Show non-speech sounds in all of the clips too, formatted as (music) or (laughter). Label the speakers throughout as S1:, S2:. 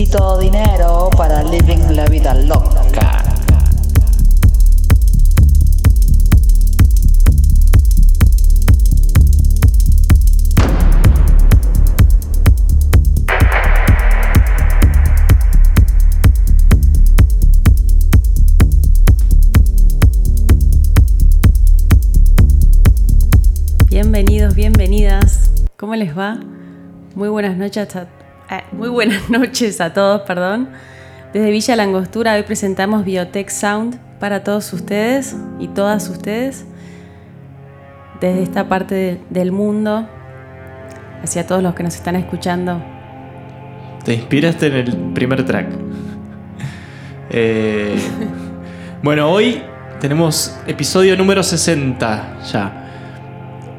S1: Necesito dinero para living la vida loca.
S2: Bienvenidos, bienvenidas. ¿Cómo les va? Muy buenas noches a, muy buenas (laughs) noches a todos, perdón. Desde Villa Langostura hoy presentamos Biotech Sound para todos ustedes y todas ustedes desde esta parte de- del mundo hacia todos los que nos están escuchando.
S3: Te inspiraste en el primer track. (laughs) Eh, bueno, hoy tenemos episodio número 60 ya.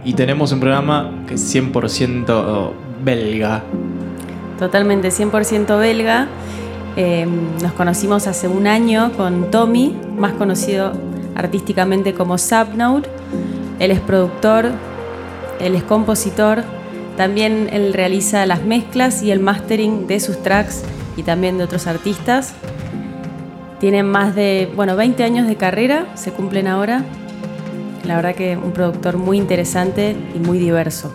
S3: Y tenemos un programa que es 100% belga.
S2: Totalmente 100% belga. Eh, nos conocimos hace un año con Tommy, más conocido artísticamente como Subnode. Él es productor, él es compositor, también él realiza las mezclas y el mastering de sus tracks y también de otros artistas. Tiene más de, bueno, 20 años de carrera, se cumplen ahora. La verdad que un productor muy interesante y muy diverso.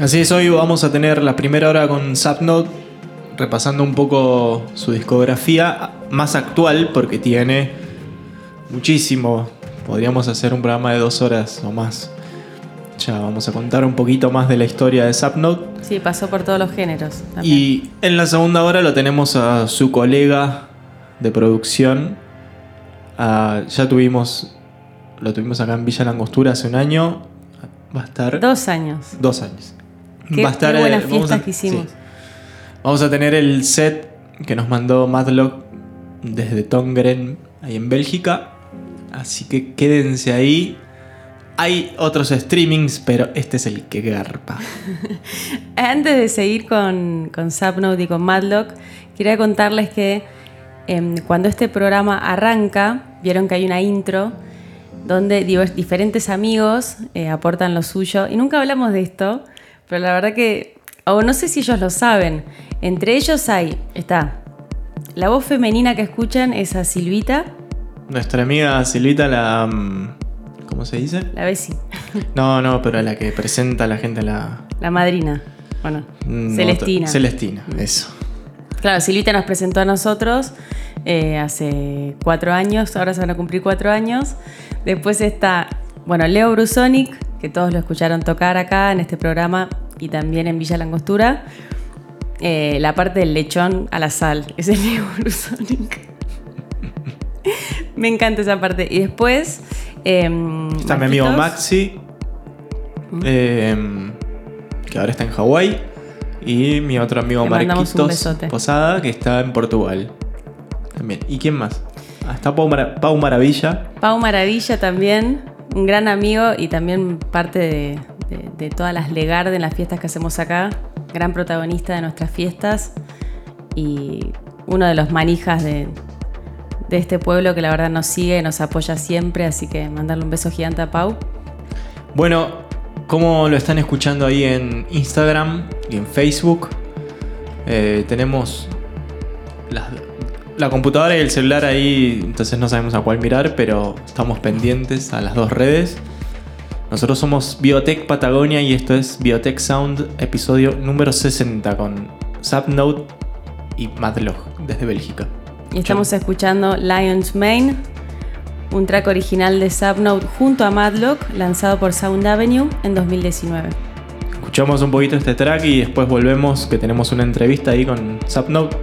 S3: Así es, hoy vamos a tener la primera hora con Subnote, repasando un poco su discografía más actual, porque tiene muchísimo. Podríamos hacer un programa de dos horas o más. Ya vamos a contar un poquito más de la historia de Subnote.
S2: Sí, pasó por todos los géneros. también.
S3: Y en la segunda hora lo tenemos a su colega de producción. Ah, ya tuvimos. Lo tuvimos acá en Villa Langostura hace un año. Va a estar.
S2: Dos años.
S3: Dos años.
S2: Qué- qué
S3: eh,
S2: buenas
S3: vamos
S2: fiestas que hicimos.
S3: sí. Vamos a tener el set que nos mandó Madlock desde Tongren, ahí en Bélgica. Así que quédense ahí. Hay otros streamings, pero este es el que garpa. (laughs)
S2: Antes de seguir con, con Subnote y con Madlock, quería contarles que em, cuando este programa arranca, vieron que hay una intro donde diferentes amigos eh, aportan lo suyo. Y nunca hablamos de esto, pero la verdad que, o no sé si ellos lo saben, entre ellos hay, está, la voz femenina que escuchan es a Silvita,
S3: Nuestra amiga Silvita, la. mm, ¿Cómo se dice?
S2: la Bessie, (laughs)
S3: No, no, pero la que presenta a la gente la.
S2: la madrina. Bueno,
S3: mm,
S2: Celestina.
S3: Celestina, eso.
S2: Claro, Silvita nos presentó a nosotros eh, hace cuatro años, ahora se van a cumplir cuatro años. Después está, bueno, Leo Brusonic, que todos lo escucharon tocar acá en este programa y también en Villa Langostura. Eh, la parte del lechón a la sal, (laughs) es el Leo Brusonic. Me encanta esa parte. Y después... em,
S3: Está mi amigo. Maxi, eh, que ahora está en Hawái. Y mi otro amigo
S2: Le
S3: Marquitos. Posada, que está en Portugal. También. ¿Y quién más? Ah, está Pau, Pau Maravilla.
S2: Pau Maravilla también, un gran amigo y también parte de, de- de todas las Legard en las fiestas que hacemos acá, gran protagonista de nuestras fiestas y uno de los manijas de, de este pueblo que la verdad nos sigue, nos apoya siempre, así que mandarle un beso gigante a Pau.
S3: Bueno, como lo están escuchando ahí en Instagram y en Facebook, eh, tenemos la, la computadora y el celular ahí, entonces no sabemos a cuál mirar, pero estamos pendientes a las dos redes. Nosotros somos Biotech Patagonia y esto es Biotech Sound, episodio número 60 con Subnote y Madlog desde Bélgica.
S2: Y estamos escuchando Lion's Mane, un track original de Subnote junto a Madlock, lanzado por Sound Avenue en 2019.
S3: Escuchamos un poquito este track y después volvemos que tenemos una entrevista ahí con Subnote.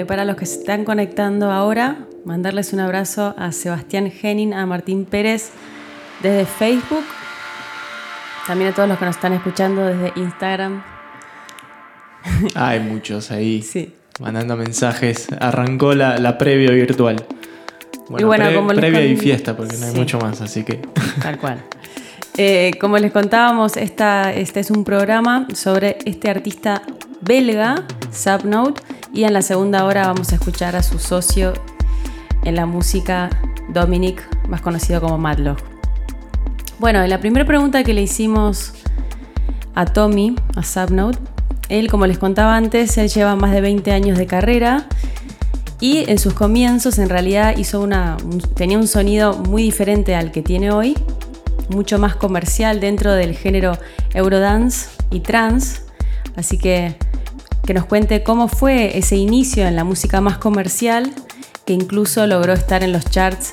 S2: Bueno, y para los que se están conectando ahora, mandarles un abrazo a Sebastián Henning, a Martín Pérez desde Facebook, también a todos los que nos están escuchando desde Instagram. (laughs)
S3: Hay muchos ahí
S2: Sí.
S3: mandando mensajes. Arrancó la, la previa virtual. Bueno,
S2: Y bueno,
S3: pre-
S2: como les
S3: previa y
S2: con-
S3: fiesta, porque no hay
S2: Sí.
S3: mucho más, así que. (laughs)
S2: Tal cual. Eh, como les contábamos, esta, este es un programa sobre este artista belga, Subnote, y en la segunda hora vamos a escuchar a su socio en la música, Dominic, más conocido como Madlock. Bueno, la primera pregunta que le hicimos a Tommy, a Subnote, él, como les contaba antes, él lleva más de 20 años de carrera y en sus comienzos en realidad hizo una, un- tenía un sonido muy diferente al que tiene hoy, mucho más comercial dentro del género Eurodance y trance. Así que que nos cuente cómo fue ese inicio en la música más comercial, que incluso logró estar en los charts,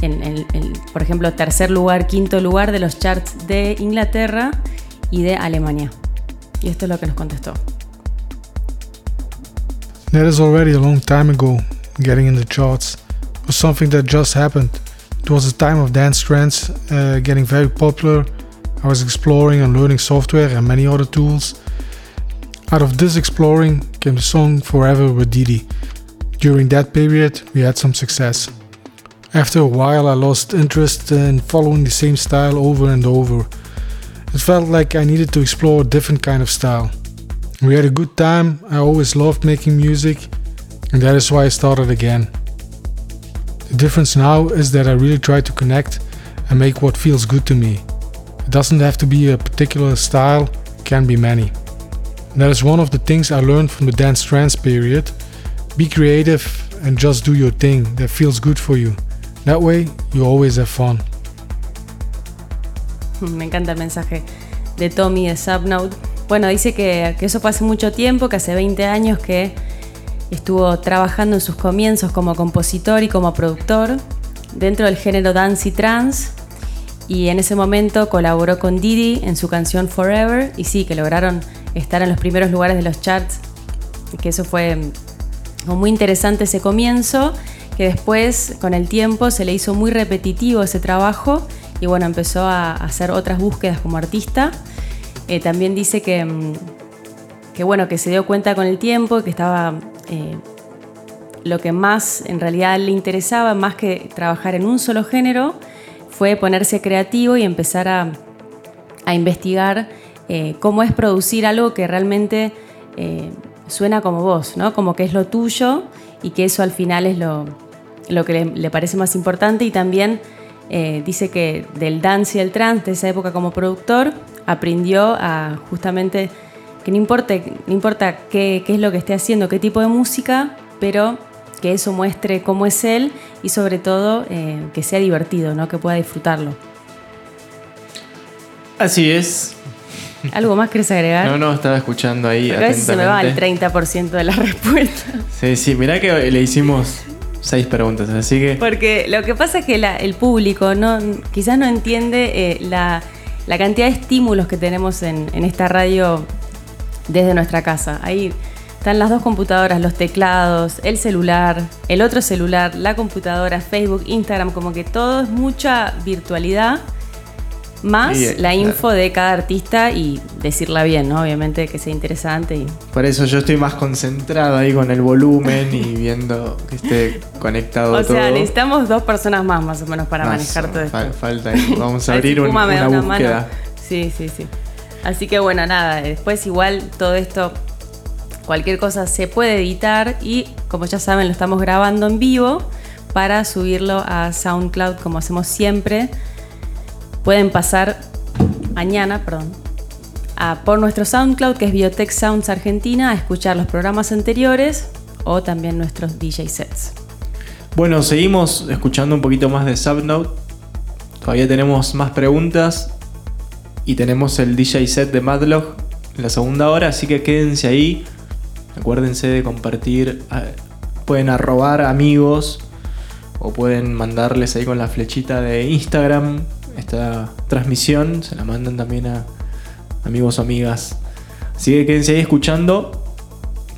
S2: en, en- en, por ejemplo, tercer lugar, quinto lugar de los charts de Inglaterra y de Alemania. Y esto es lo que nos contestó.
S4: That is already a long time ago, getting in the charts. Was something that just happened. It was a time of dance trends uh, getting very popular. I was exploring and learning software and many other tools. Out of this exploring came the song Forever with Didi. During that period, we had some success. After a while, I lost interest in following the same style over and over. It felt like I needed to explore a different kind of style. We had a good time. I always loved making music, and that is why I started again. The difference now is that I really try to connect and make what feels good to me. It doesn't have to be a particular style, it can be many. And that is one of the things I learned from the dance trance period. Be creative and just do your thing that feels good for you. That way, you always have fun. (laughs)
S2: Me encanta el mensaje de Tommy de Subnote bueno, dice que, que eso hace mucho tiempo, que hace 20 años que estuvo trabajando en sus comienzos como compositor y como productor dentro del género dance y trance. Y en ese momento colaboró con Didi en su canción Forever. Y sí, que lograron estar en los primeros lugares de los charts. Que eso fue mm, muy interesante ese comienzo. Que después, con el tiempo, se le hizo muy repetitivo ese trabajo. Y bueno, empezó a hacer otras búsquedas como artista. Eh, también dice que, mm, que, bueno, que se dio cuenta con el tiempo que estaba eh, lo que más en realidad le interesaba, más que trabajar en un solo género, fue ponerse creativo y empezar a, investigar eh, cómo es producir algo que realmente eh, suena como vos, ¿no? como que es lo tuyo y que eso al final es lo, que le, parece más importante y también dice que del dance y el trance de esa época como productor aprendió a justamente que no importa, qué, es lo que esté haciendo, qué tipo de música, pero que eso muestre cómo es él y sobre todo eh, que sea divertido, ¿no? que pueda disfrutarlo.
S3: Así es. (laughs)
S2: ¿Algo más querés agregar?
S3: No, no, estaba escuchando ahí.
S2: a veces se me va el 30% de la (laughs) respuesta.
S3: Sí, sí, mirá que le hicimos seis preguntas, así que...
S2: Porque lo que pasa es que el público no, quizás no entiende eh, la, cantidad de estímulos que tenemos en, en esta radio desde nuestra casa. Ahí están las dos computadoras, los teclados, el celular, el otro celular, la computadora, Facebook, Instagram, como que todo es mucha virtualidad, más
S3: eh,
S2: la info de cada artista y decirla bien, ¿no? Obviamente que sea interesante. Y...
S3: Por eso yo estoy más concentrado ahí con el volumen y (laughs) viendo que esté conectado
S2: o
S3: todo.
S2: O sea, necesitamos dos personas más más o menos para manejar todo esto.
S3: falta (laughs) Vamos a abrir una búsqueda.
S2: Sí, sí, sí. Así que bueno, nada, después igual todo esto, cualquier cosa se puede editar y como ya saben lo estamos grabando en vivo para subirlo a SoundCloud como hacemos siempre. Pueden pasar mañana, perdón, por nuestro SoundCloud que es Biotech Sounds Argentina a escuchar los programas anteriores o también nuestros DJ sets.
S3: Bueno, seguimos escuchando un poquito más de Subnote. Todavía tenemos más preguntas y tenemos el DJ set de Madlock en la segunda hora, así que quédense ahí. Acuérdense de compartir. Pueden arrobar amigos o pueden mandarles ahí con la flechita de Instagram esta transmisión. Se la mandan también a amigos o amigas. Así que quédense ahí escuchando.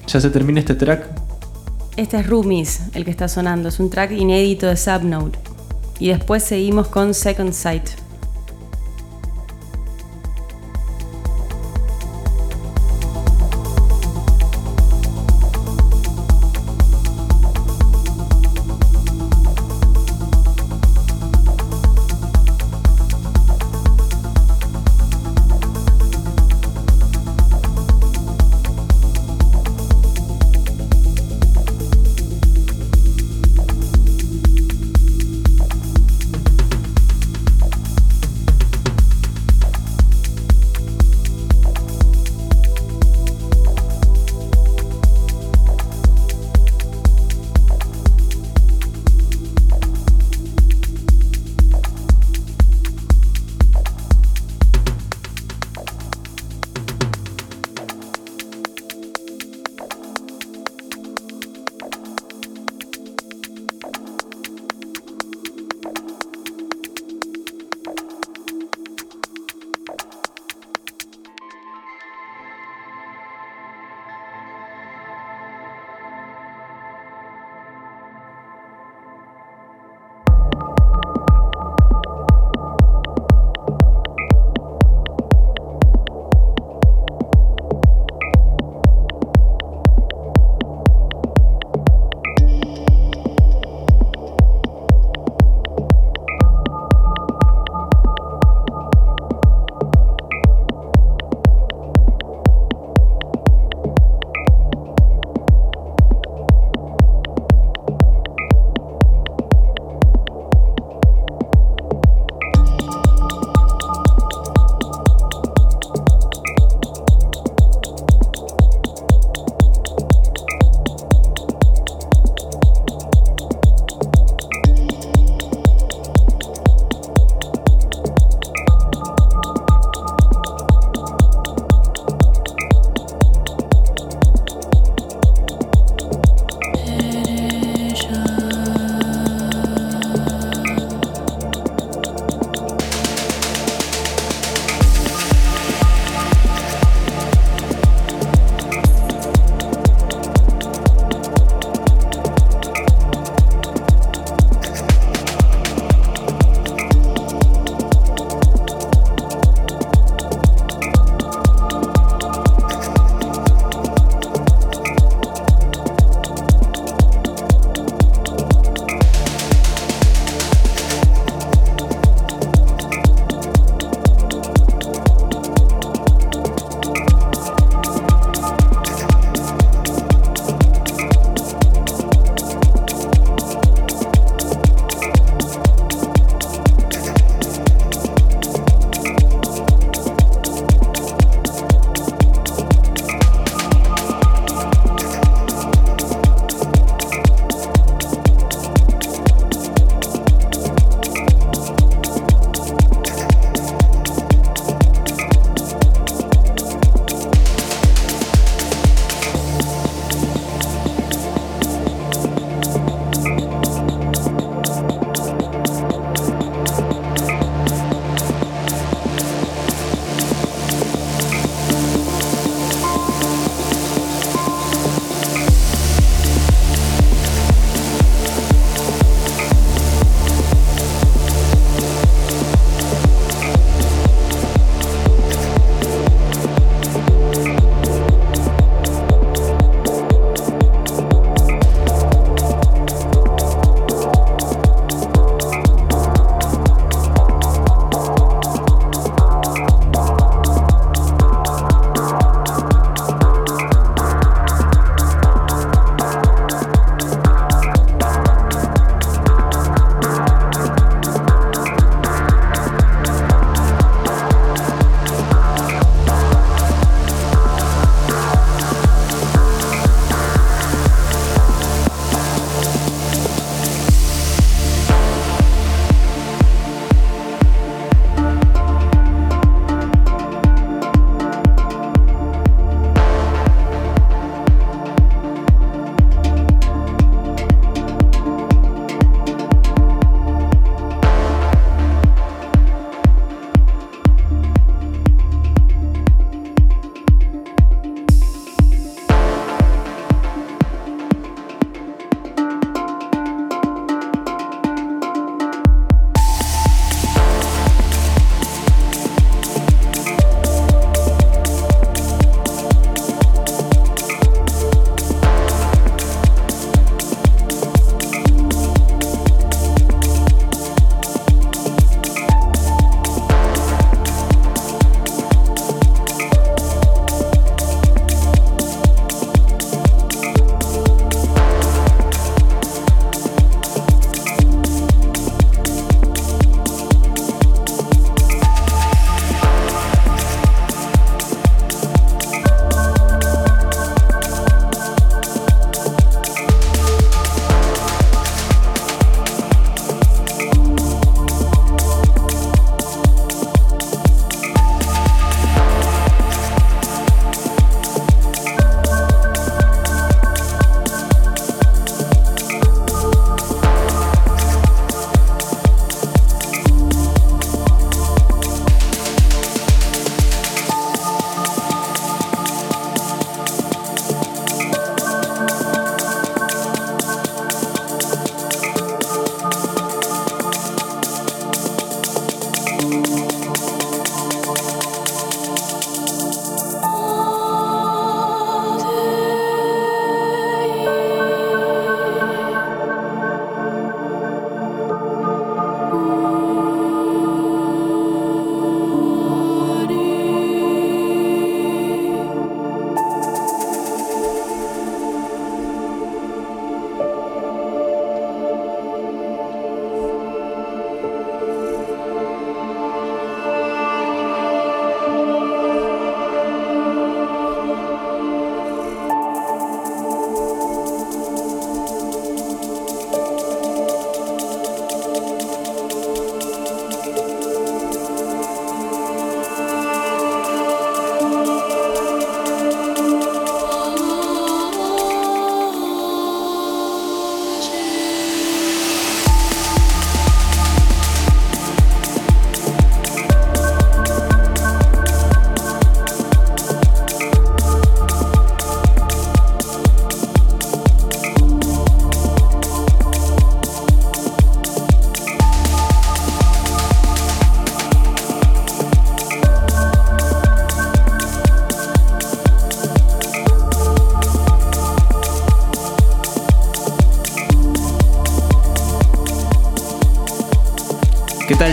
S3: Ya se termina este track.
S2: Este es Rumis, el que está sonando. Es un track inédito de Subnode. Y después seguimos con Second Sight.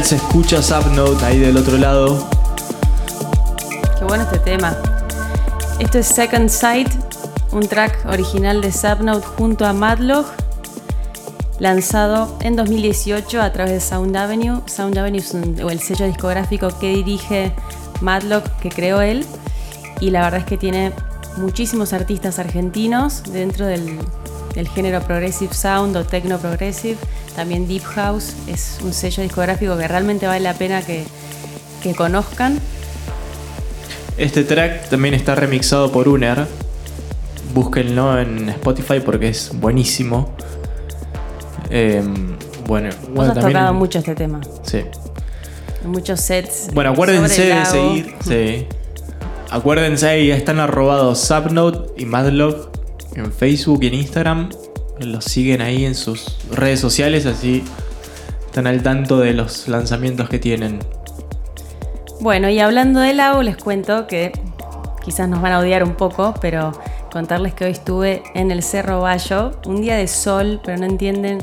S3: Se escucha Subnote ahí del otro lado?
S2: Qué bueno este tema. Esto es Second Sight, un track original de Subnote junto a Madlog, lanzado en 2018 a través de Sound Avenue. Sound Avenue es el sello discográfico que dirige Madlog, que creó él, y la verdad es que tiene muchísimos artistas argentinos dentro del, del género Progressive Sound o Techno Progressive, también Deep House. Es un sello discográfico que realmente vale la pena que, que conozcan.
S3: Este track también está remixado por Uner. Búsquenlo en Spotify porque es buenísimo. Em, bueno,
S2: Vos
S3: bueno,
S2: has
S3: también-
S2: tocado mucho este tema.
S3: Sí.
S2: Muchos sets.
S3: Bueno,
S2: eh,
S3: acuérdense de seguir. Sí. Acuérdense ahí, están arrobados Subnote y Madlog en Facebook y en Instagram. Los siguen ahí en sus redes sociales, así están al tanto de los lanzamientos que tienen.
S2: Bueno, y hablando del lago, les cuento que quizás nos van a odiar un poco, pero contarles que hoy estuve en el Cerro Bayo, un día de sol, pero no entienden.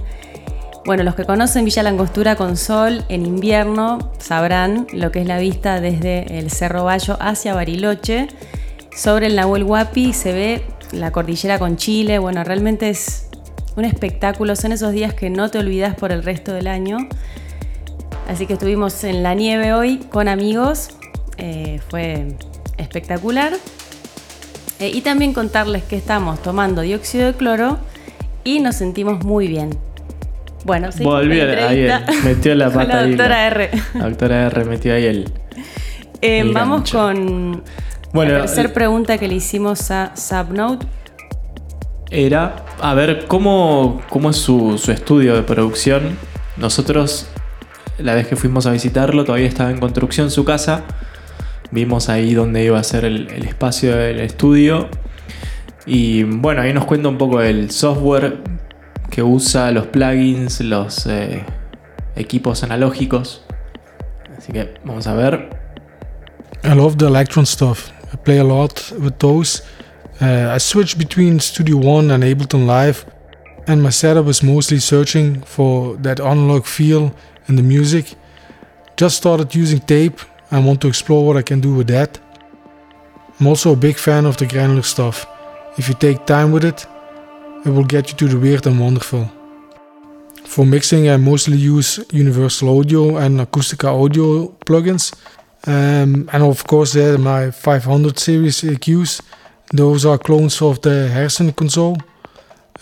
S2: Bueno, los que conocen Villa Langostura con sol en invierno sabrán lo que es la vista desde el Cerro Bayo hacia Bariloche. Sobre el Nahuel Huapi se ve la cordillera con Chile. Bueno, realmente es un espectáculo. Son esos días que no te olvidas por el resto del año. Así que estuvimos en la nieve hoy con amigos. Eh, fue espectacular. Eh, y también contarles que estamos tomando dióxido de cloro y nos sentimos muy bien. Bueno, sí,
S3: Volvió ahí, metió la (laughs) pata
S2: la doctora R.
S3: La doctora R metió ahí el.
S2: Eh,
S3: el
S2: vamos
S3: gancho.
S2: con
S3: Bueno,
S2: la tercera pregunta que le hicimos a Subnote.
S3: Era a ver cómo, cómo es su, su estudio de producción. Nosotros, la vez que fuimos a visitarlo, todavía estaba en construcción su casa. Vimos ahí donde iba a ser el, el espacio del estudio. Y bueno, ahí nos cuenta un poco el software que usa, los plugins, los eh, equipos analógicos. Así que vamos a ver.
S4: I love the Electron stuff. I play a lot with those. Uh, I switch between Studio One and Ableton Live, and my setup is mostly searching for that analog feel in the music. Just started using tape and want to explore what I can do with that. I'm also a big fan of the granular stuff. If you take time with it, it will get you to the weird and wonderful. For mixing, I mostly use Universal Audio and Acoustica Audio plugins. Um, and of course, there are my 500 series EQs. Those are clones of the Harrison console.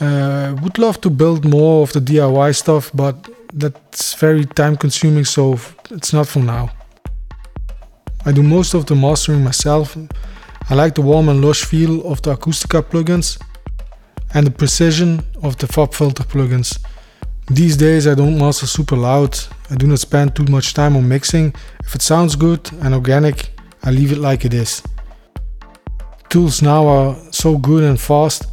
S4: Uh, would love to build more of the DIY stuff, but that's very time consuming, so it's not for now. I do most of the mastering myself. I like the warm and lush feel of the Acoustica plugins and the precision of the FOB filter plugins. These days I don't master super loud. I do not spend too much time on mixing. If it sounds good and organic, I leave it like it is. Tools now are so good and fast.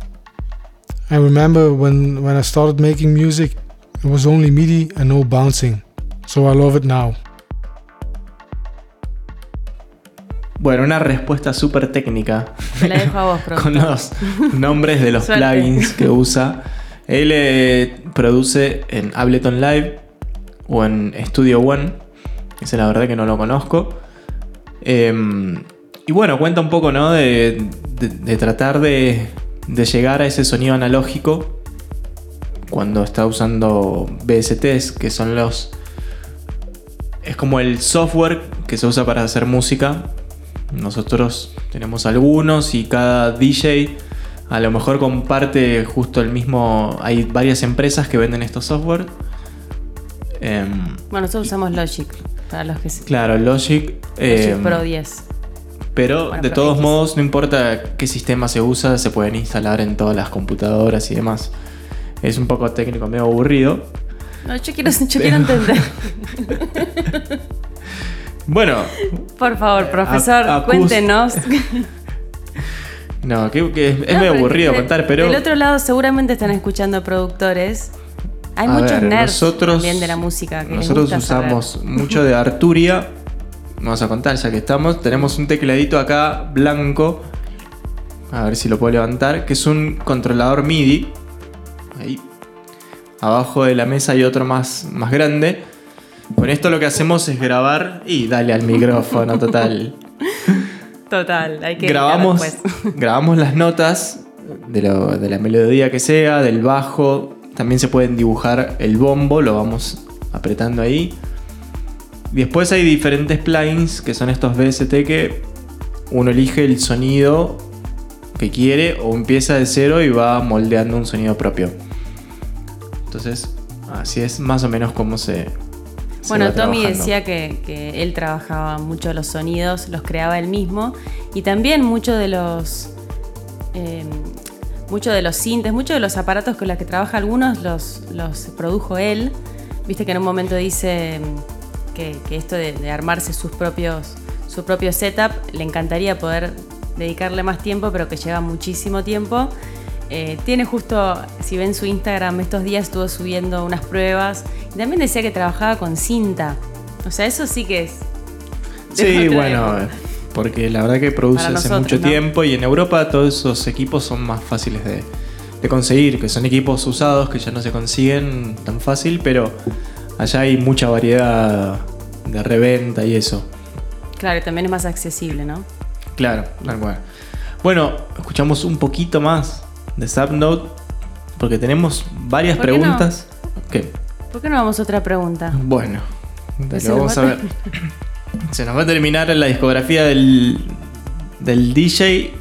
S4: I remember when, when I started making music, it was only MIDI and no bouncing. So I love it now.
S3: Bueno, una respuesta súper técnica.
S2: Te la dejo a vos, (laughs)
S3: con
S2: productor.
S3: los nombres de los (laughs) plugins que usa. Él eh, produce en Ableton Live o en Studio One. Ese la verdad que no lo conozco. Em, y bueno, cuenta un poco, ¿no? De, de- de tratar de, de llegar a ese sonido analógico cuando está usando VSTs, que son los... Es como el software que se usa para hacer música. Nosotros tenemos algunos y cada DJ a lo mejor comparte justo el mismo... Hay varias empresas que venden estos software. Em,
S2: Bueno, nosotros usamos Logic, para los que
S3: claro, Logic.
S2: Logic
S3: em,
S2: Pro 10.
S3: Pero
S2: Bueno,
S3: de todos modos, no importa qué sistema se usa, se pueden instalar en todas las computadoras y demás. Es un poco técnico, medio aburrido.
S2: No, yo quiero, yo quiero (laughs) entender.
S3: Bueno,
S2: Por favor, profesor,
S3: acus-
S2: cuéntenos. (laughs)
S3: no, que, que es, medio aburrido
S2: de-
S3: contar, pero
S2: Del otro lado, seguramente están escuchando productores. Hay
S3: A
S2: muchos
S3: ver,
S2: nerds
S3: nosotros-
S2: también de la música que
S3: nosotros
S2: saber.
S3: usamos mucho de Arturia. Vamos a contar ya que estamos. Tenemos un tecladito acá blanco. A ver si lo puedo levantar. Que es un controlador MIDI. Ahí. Abajo de la mesa hay otro más, más grande. Con esto lo que hacemos es grabar y dale al micrófono, total. (laughs)
S2: Total, hay que
S3: grabamos, (laughs) grabamos las notas de, lo- de la melodía que sea, del bajo. También se pueden dibujar el bombo, lo vamos apretando ahí. Después hay diferentes plugins que son estos VST que uno elige el sonido que quiere o empieza de cero y va moldeando un sonido propio. Entonces, así es más o menos como se. se
S2: Bueno,
S3: va
S2: Tommy
S3: trabajando.
S2: decía que, que él trabajaba mucho los sonidos, los creaba él mismo y también muchos de los eh, muchos de los sintes, muchos de los aparatos con los que trabaja algunos los, los produjo él. Viste que en un momento dice mm, que, que esto de, de armarse sus propios su propio setup le encantaría poder dedicarle más tiempo, pero que lleva muchísimo tiempo. Eh, tiene justo, si ven su Instagram, estos días estuvo subiendo unas pruebas y también decía que trabajaba con cinta. O sea, eso sí que es.
S3: Sí, bueno,
S2: época.
S3: porque la verdad que produce
S2: Para
S3: hace
S2: nosotros,
S3: mucho
S2: ¿no?
S3: tiempo y en Europa todos esos equipos son más fáciles de, de conseguir, que son equipos usados que ya no se consiguen tan fácil, pero allá hay mucha variedad de reventa y eso.
S2: Claro, y también es más accesible, ¿no?
S3: Claro, tal cual. Bueno, escuchamos un poquito más de Subnote porque tenemos varias
S2: ¿Por qué no?
S3: preguntas. ¿Qué?
S2: ¿Por qué no vamos a otra pregunta?
S3: Bueno,
S2: nos
S3: vamos
S2: va
S3: a
S2: a
S3: ver. (laughs) Se nos va a terminar la discografía del, del DJ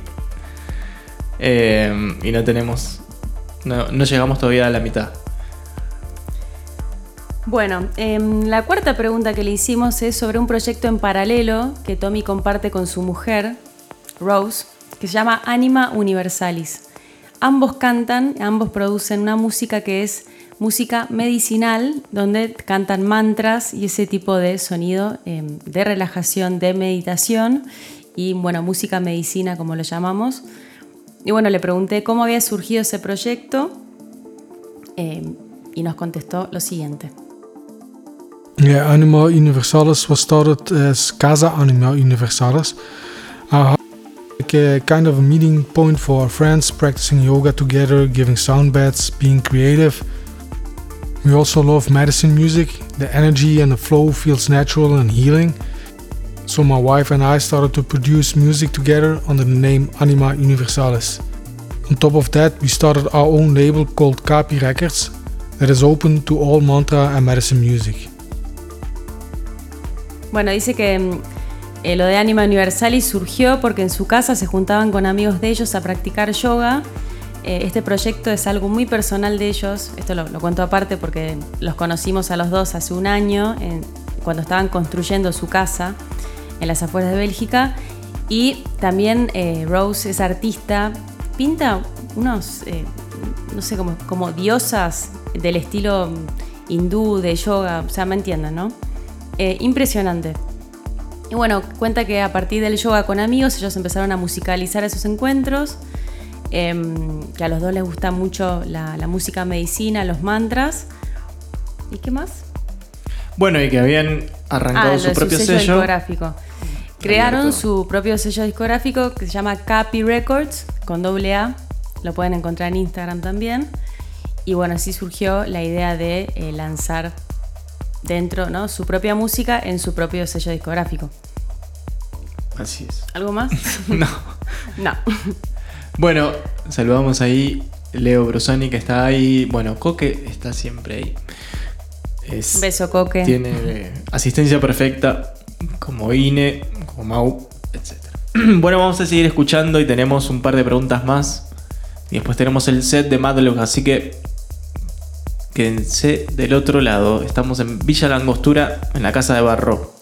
S3: eh, y no tenemos. No, no llegamos todavía a la mitad.
S2: Bueno, em, la cuarta pregunta que le hicimos es sobre un proyecto en paralelo que Tommy comparte con su mujer, Rose, que se llama Anima Universalis. Ambos cantan, ambos producen una música que es música medicinal, donde cantan mantras y ese tipo de sonido em, de relajación, de meditación y, bueno, música medicina, como lo llamamos. Y bueno, le pregunté cómo había surgido ese proyecto em, y nos contestó lo siguiente.
S4: Yeah, Anima Universalis was started as Casa Anima Universalis. Our like a kind of a meeting point for our friends practicing yoga together, giving sound baths, being creative. We also love medicine music. The energy and the flow feels natural and healing. So my wife and I started to produce music together under the name Anima Universalis. On top of that, we started our own label called Capi Records that is open to all mantra and medicine music.
S2: Bueno, dice que mm, eh, lo de Anima Universalis surgió porque en su casa se juntaban con amigos de ellos a practicar yoga. Eh, este proyecto es algo muy personal de ellos. Esto lo, cuento aparte porque los conocimos a los dos hace un año, cuando estaban construyendo su casa en las afueras de Bélgica. Y también eh, Rose es artista, pinta unos, eh, no sé, como, como diosas del estilo mm, hindú, de yoga, o sea, me entienden, ¿no? Eh, impresionante. Y bueno, cuenta que a partir del yoga con amigos ellos empezaron a musicalizar esos encuentros, em, que a los dos les gusta mucho la, la música medicina, los mantras. ¿Y qué más?
S3: Bueno, y que habían arrancado
S2: Ah,
S3: su propio
S2: sello
S3: sello.
S2: discográfico. Crearon su propio sello discográfico que se llama Capi Records, con doble A. Lo pueden encontrar en Instagram también. Y bueno, así surgió la idea de eh, lanzar dentro ¿no? su propia música en su propio sello discográfico.
S3: Así es.
S2: ¿Algo más? (laughs)
S3: No.
S2: no.
S3: Bueno, saludamos ahí Leo Brusoni que está ahí. Bueno, Coque está siempre ahí. Es-
S2: Beso, Coque.
S3: Tiene eh, asistencia perfecta como Ine, como Mau, etc. (clears throat) Bueno, vamos a seguir escuchando y tenemos un par de preguntas más. Y después tenemos el set de Madlock, así que quédense del otro lado. Estamos en Villa Langostura, en la casa de Barro.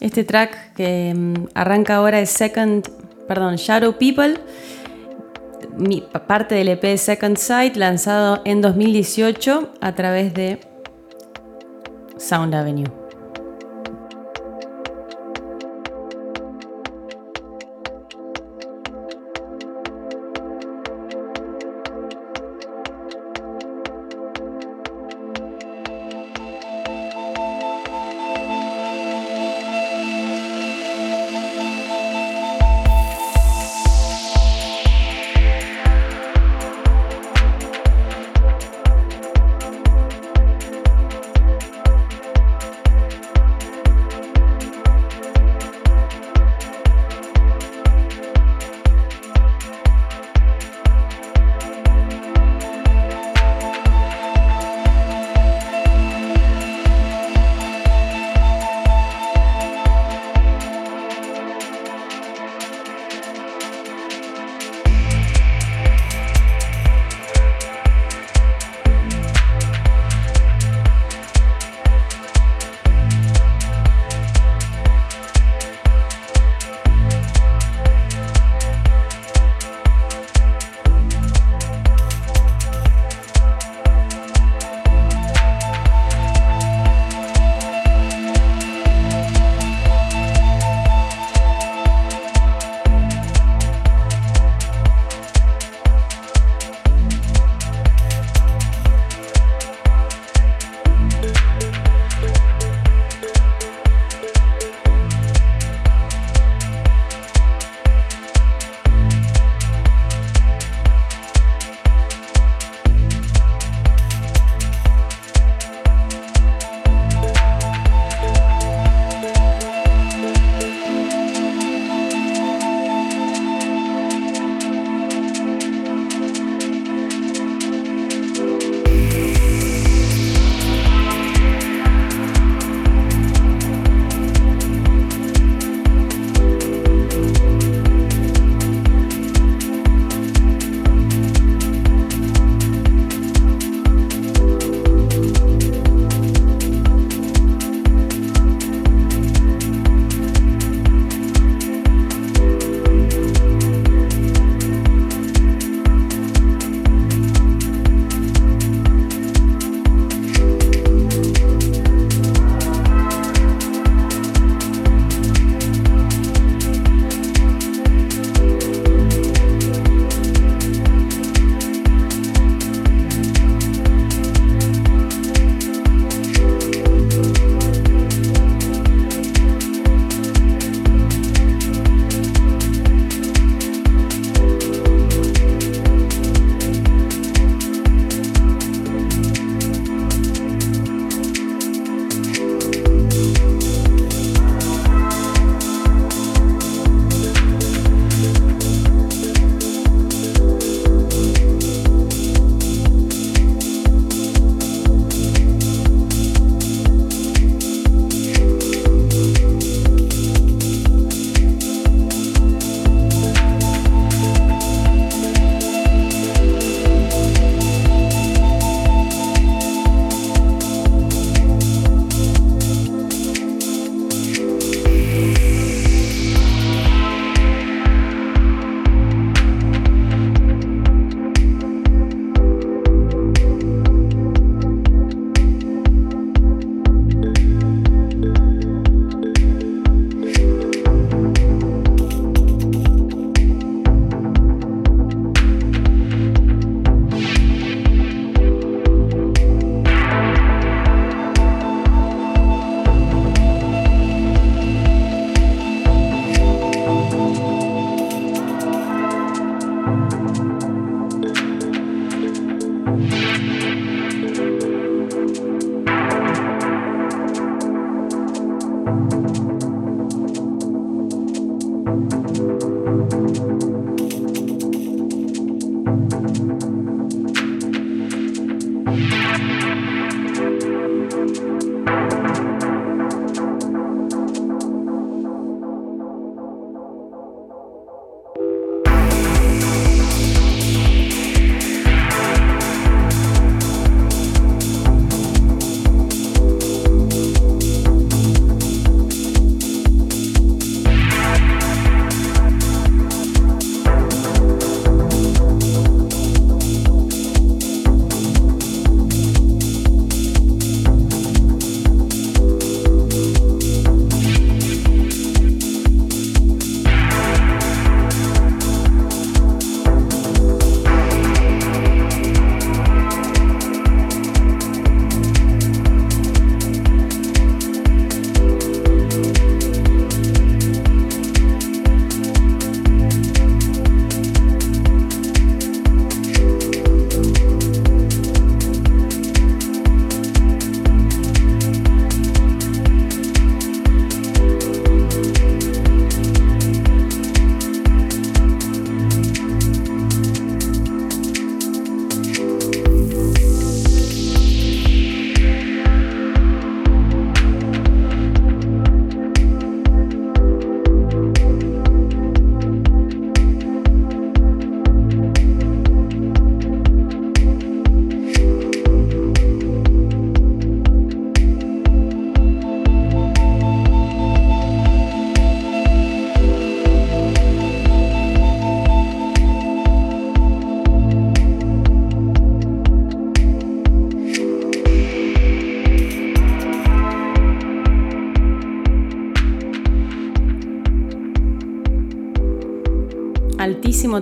S2: Este track que mm, arranca ahora es Second, perdón, Shadow People, parte del EP Second Sight, lanzado en 2018 a través de Sound Avenue.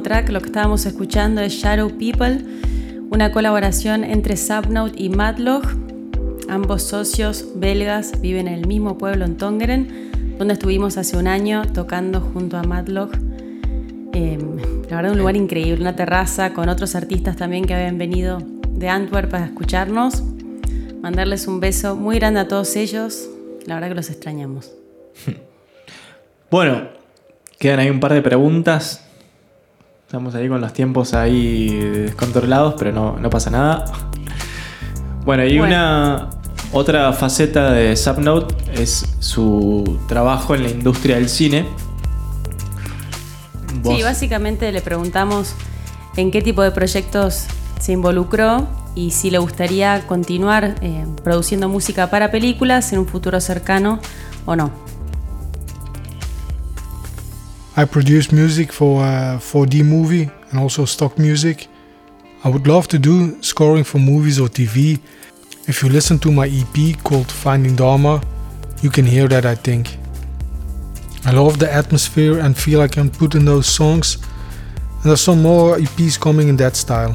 S2: Track, lo que estábamos escuchando es Shadow People, una colaboración entre Subnote y Matlock. Ambos socios belgas viven en el mismo pueblo en Tongeren, donde estuvimos hace un año tocando junto a Matlock. Eh, la verdad, un lugar increíble, una terraza con otros artistas también que habían venido de Antwerp a escucharnos. Mandarles un beso muy grande a todos ellos. La verdad que los extrañamos. (laughs)
S3: Bueno, quedan ahí un par de preguntas. Estamos ahí con los tiempos ahí descontrolados, pero no, no pasa nada. Bueno, y
S2: Bueno.
S3: una otra faceta de Subnote es su trabajo en la industria del cine. Vos-
S2: Sí, básicamente le preguntamos en qué tipo de proyectos se involucró y si le gustaría continuar eh, produciendo música para películas en un futuro cercano o no.
S4: I produce music for uh, a 4D movie and also stock music. I would love to do scoring for movies or TV. If you listen to my EP called Finding Dharma, you can hear that I think. I love the atmosphere and feel I can put in those songs. And there's some more EPs coming in that style.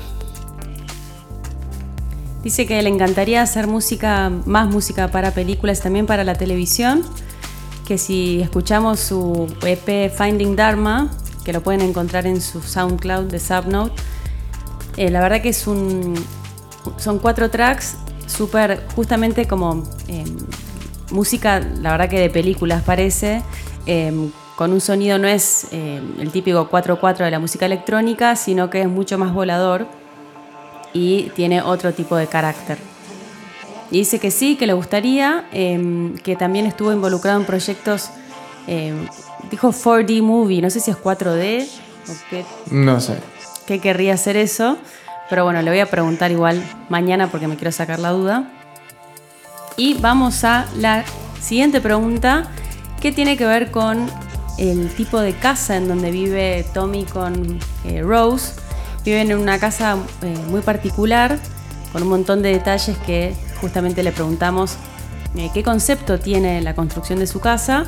S2: Dice que le encantaría hacer música, más música para películas, también para la televisión. Que si escuchamos su EP Finding Dharma, que lo pueden encontrar en su SoundCloud de Subnote, eh, la verdad que es un, son cuatro tracks súper, justamente como eh, música, la verdad que de películas parece, eh, con un sonido no es eh, el típico 4-4 de la música electrónica, sino que es mucho más volador y tiene otro tipo de carácter. Y dice que sí, que le gustaría, eh, que también estuvo involucrado en proyectos, eh, dijo 4D movie, no sé si es 4D o qué,
S3: No sé.
S2: qué querría hacer eso, pero bueno, le voy a preguntar igual mañana porque me quiero sacar la duda. Y vamos a la siguiente pregunta, que tiene que ver con el tipo de casa en donde vive Tommy con eh, Rose. Viven en una casa eh, muy particular, con un montón de detalles que justamente le preguntamos eh, qué concepto tiene la construcción de su casa.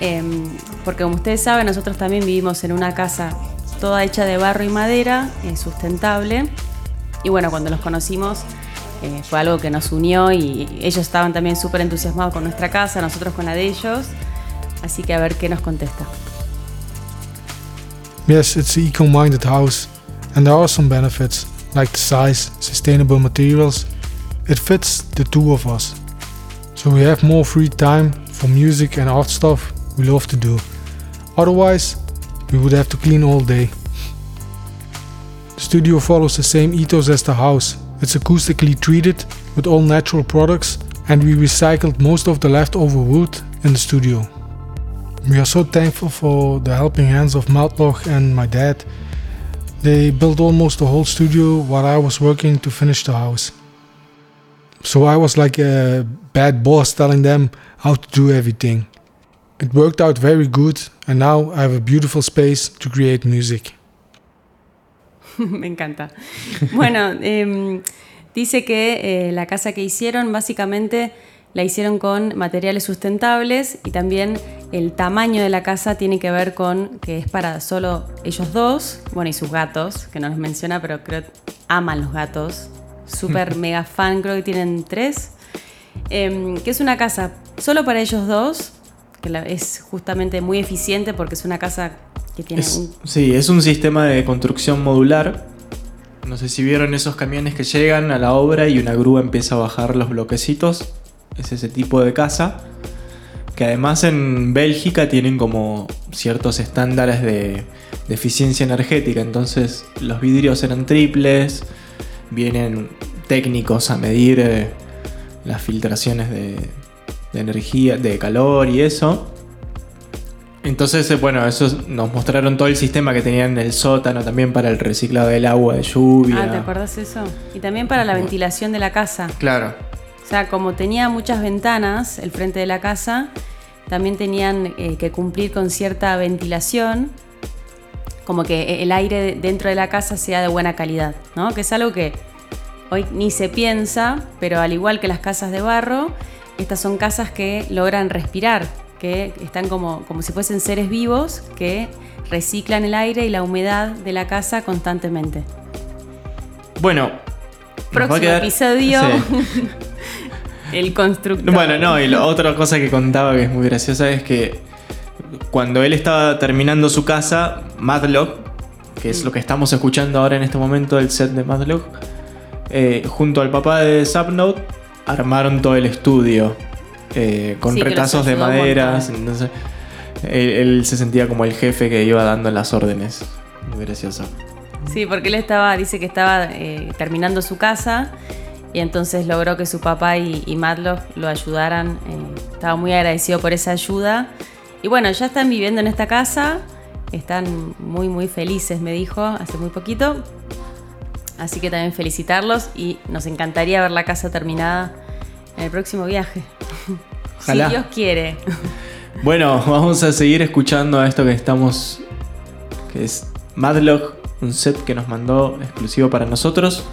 S2: Em, porque como ustedes saben, nosotros también vivimos en una casa toda hecha de barro y madera, eh, sustentable. Y bueno, cuando los conocimos eh, fue algo que nos unió y ellos estaban también súper entusiasmados con nuestra casa, nosotros con la de ellos. Así que a ver qué nos contesta.
S4: Yes, it's an eco minded house, and there are some benefits, like the size, sustainable materials. It fits the two of us. So we have more free time for music and art stuff we love to do. Otherwise, we would have to clean all day. The studio follows the same ethos as the house. It's acoustically treated with all natural products, and we recycled most of the leftover wood in the studio. We are so thankful for the helping hands of Matlock and my dad. They built almost the whole studio while I was working to finish the house. So I was like a bad boss telling them how to do everything. It worked out very good, and now I have a beautiful space to create music. (laughs) (laughs)
S2: Me encanta. Bueno, em, dice que eh, la casa que hicieron básicamente la hicieron con materiales sustentables y también el tamaño de la casa tiene que ver con que es para solo ellos dos, bueno, y sus gatos, que no los menciona, pero creo que aman los gatos. Súper (laughs) mega fan, creo que tienen tres. Em, que es una casa solo para ellos dos, que la- es justamente muy eficiente porque es una casa que tiene
S3: Es-
S2: un
S3: sí, es un sistema de construcción modular. No sé si vieron esos camiones que llegan a la obra y una grúa empieza a bajar los bloquecitos. Es ese tipo de casa. Que además en Bélgica tienen como ciertos estándares de, de eficiencia energética. Entonces los vidrios eran triples. Vienen técnicos a medir eh, las filtraciones de, de energía, de calor y eso. Entonces, eh, bueno, eso nos mostraron todo el sistema que tenían en el sótano también para el reciclado del agua de lluvia.
S2: Ah, ¿te acordás eso? Y también para la ventilación de la casa.
S3: Claro.
S2: O sea, como tenía muchas ventanas el frente de la casa, también tenían eh, que cumplir con cierta ventilación, como que el aire de- dentro de la casa sea de buena calidad, ¿no? Que es algo que hoy ni se piensa, pero al igual que las casas de barro, estas son casas que logran respirar, que están como, como si fuesen seres vivos que reciclan el aire y la humedad de la casa constantemente.
S3: Bueno,
S2: Próximo
S3: quedar-
S2: episodio,
S3: Sí. (laughs)
S2: el constructor.
S3: Bueno, no, y la otra cosa que contaba que es muy graciosa es que cuando él estaba terminando su casa, Madlock, que es lo que estamos escuchando ahora en este momento del set de Madlock, eh, junto al papá de Subnote, armaron todo el estudio eh, con
S2: Sí,
S3: retazos de maderas. Entonces, él, él se sentía como el jefe que iba dando las órdenes. Muy gracioso.
S2: Sí, porque él estaba, dice que estaba eh, terminando su casa y entonces logró que su papá y, y Matlock lo ayudaran. eh, estaba muy agradecido por esa ayuda. Y bueno, ya están viviendo en esta casa, están muy, muy felices, me dijo hace muy poquito. Así que también felicitarlos y nos encantaría ver la casa terminada en el próximo viaje. (laughs)
S3: Ojalá.
S2: Si Dios quiere. (laughs)
S3: Bueno, vamos a seguir escuchando a esto que estamos. que es Madlock, un set que nos mandó exclusivo para nosotros.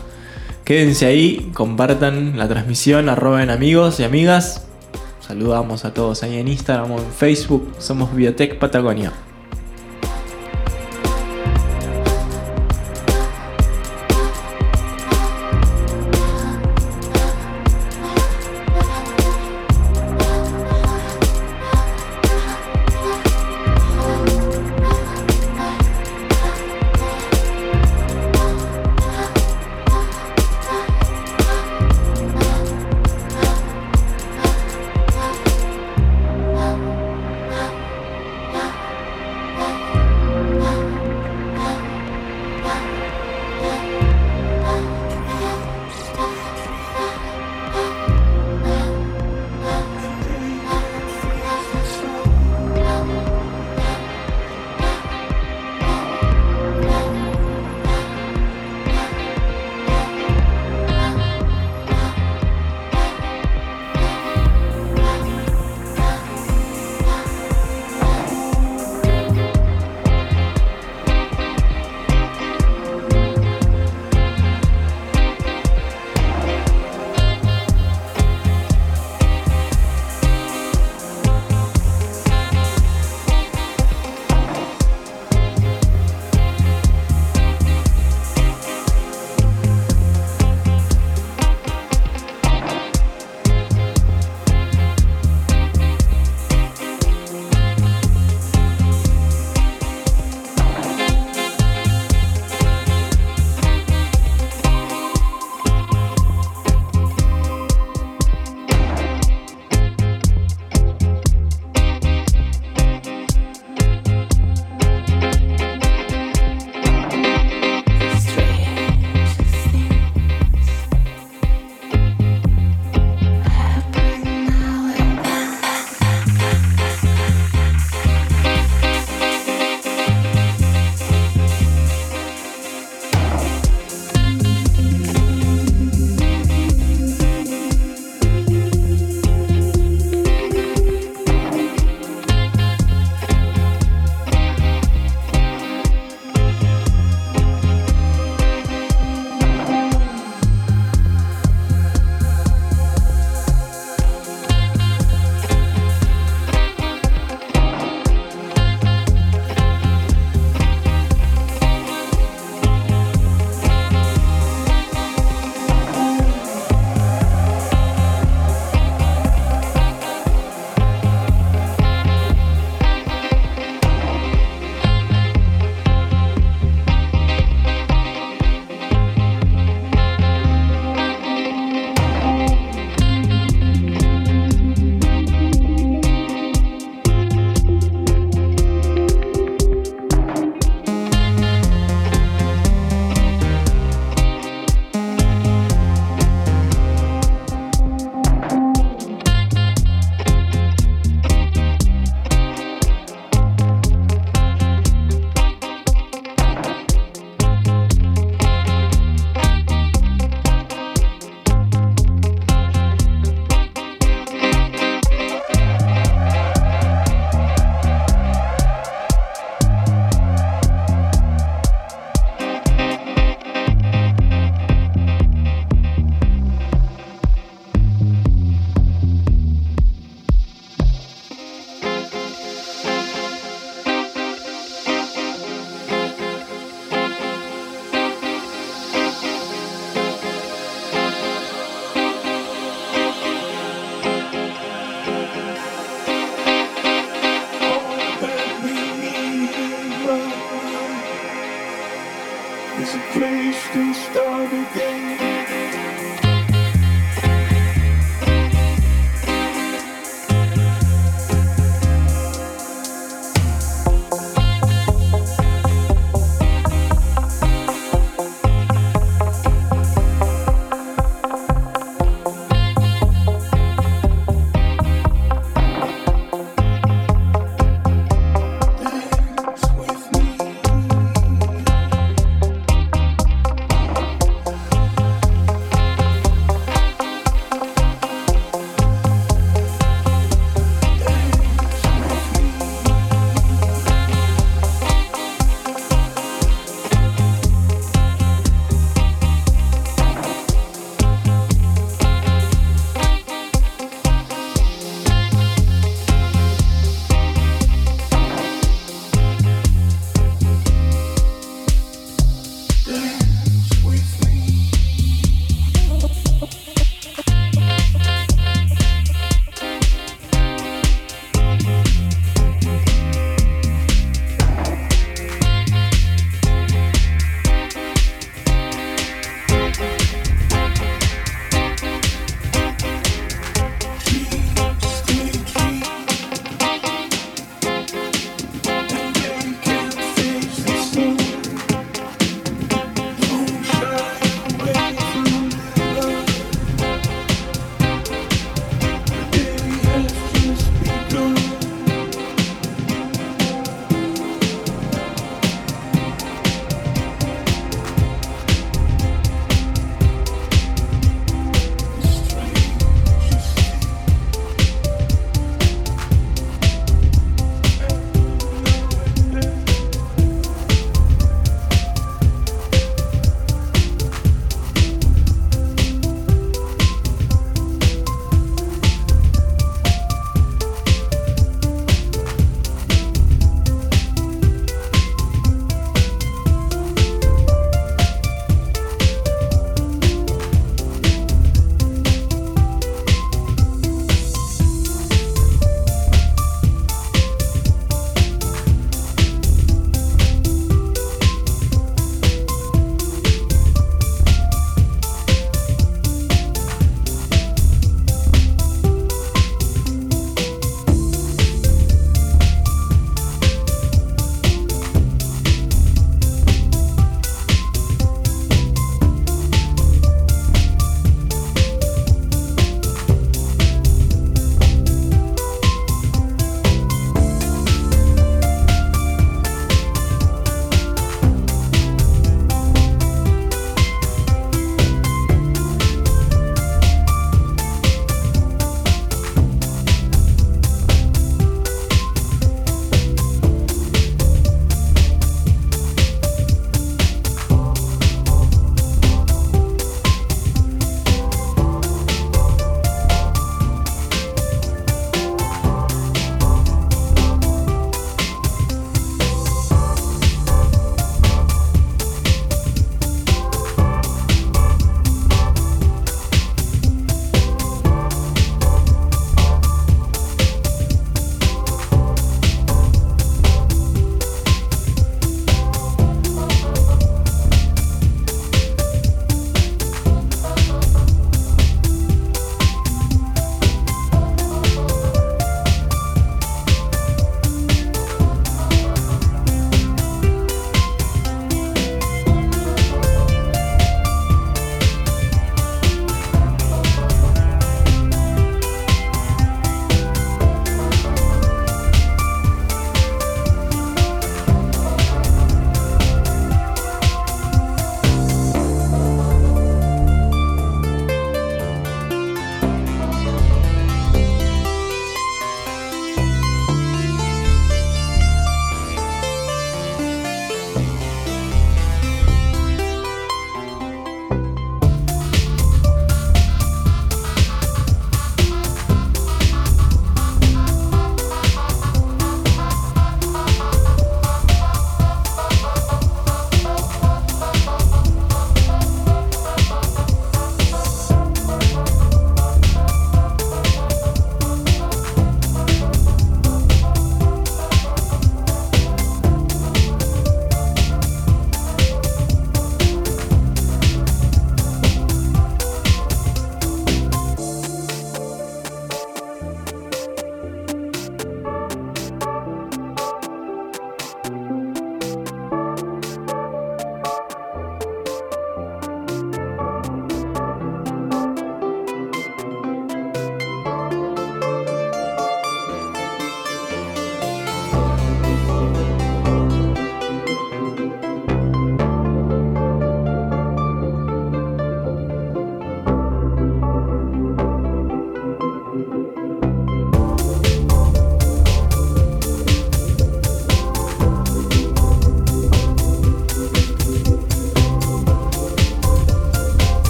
S3: Quédense ahí, compartan la transmisión, arroben amigos y amigas. Saludamos a todos ahí en Instagram o en Facebook. Somos Biotech Patagonia.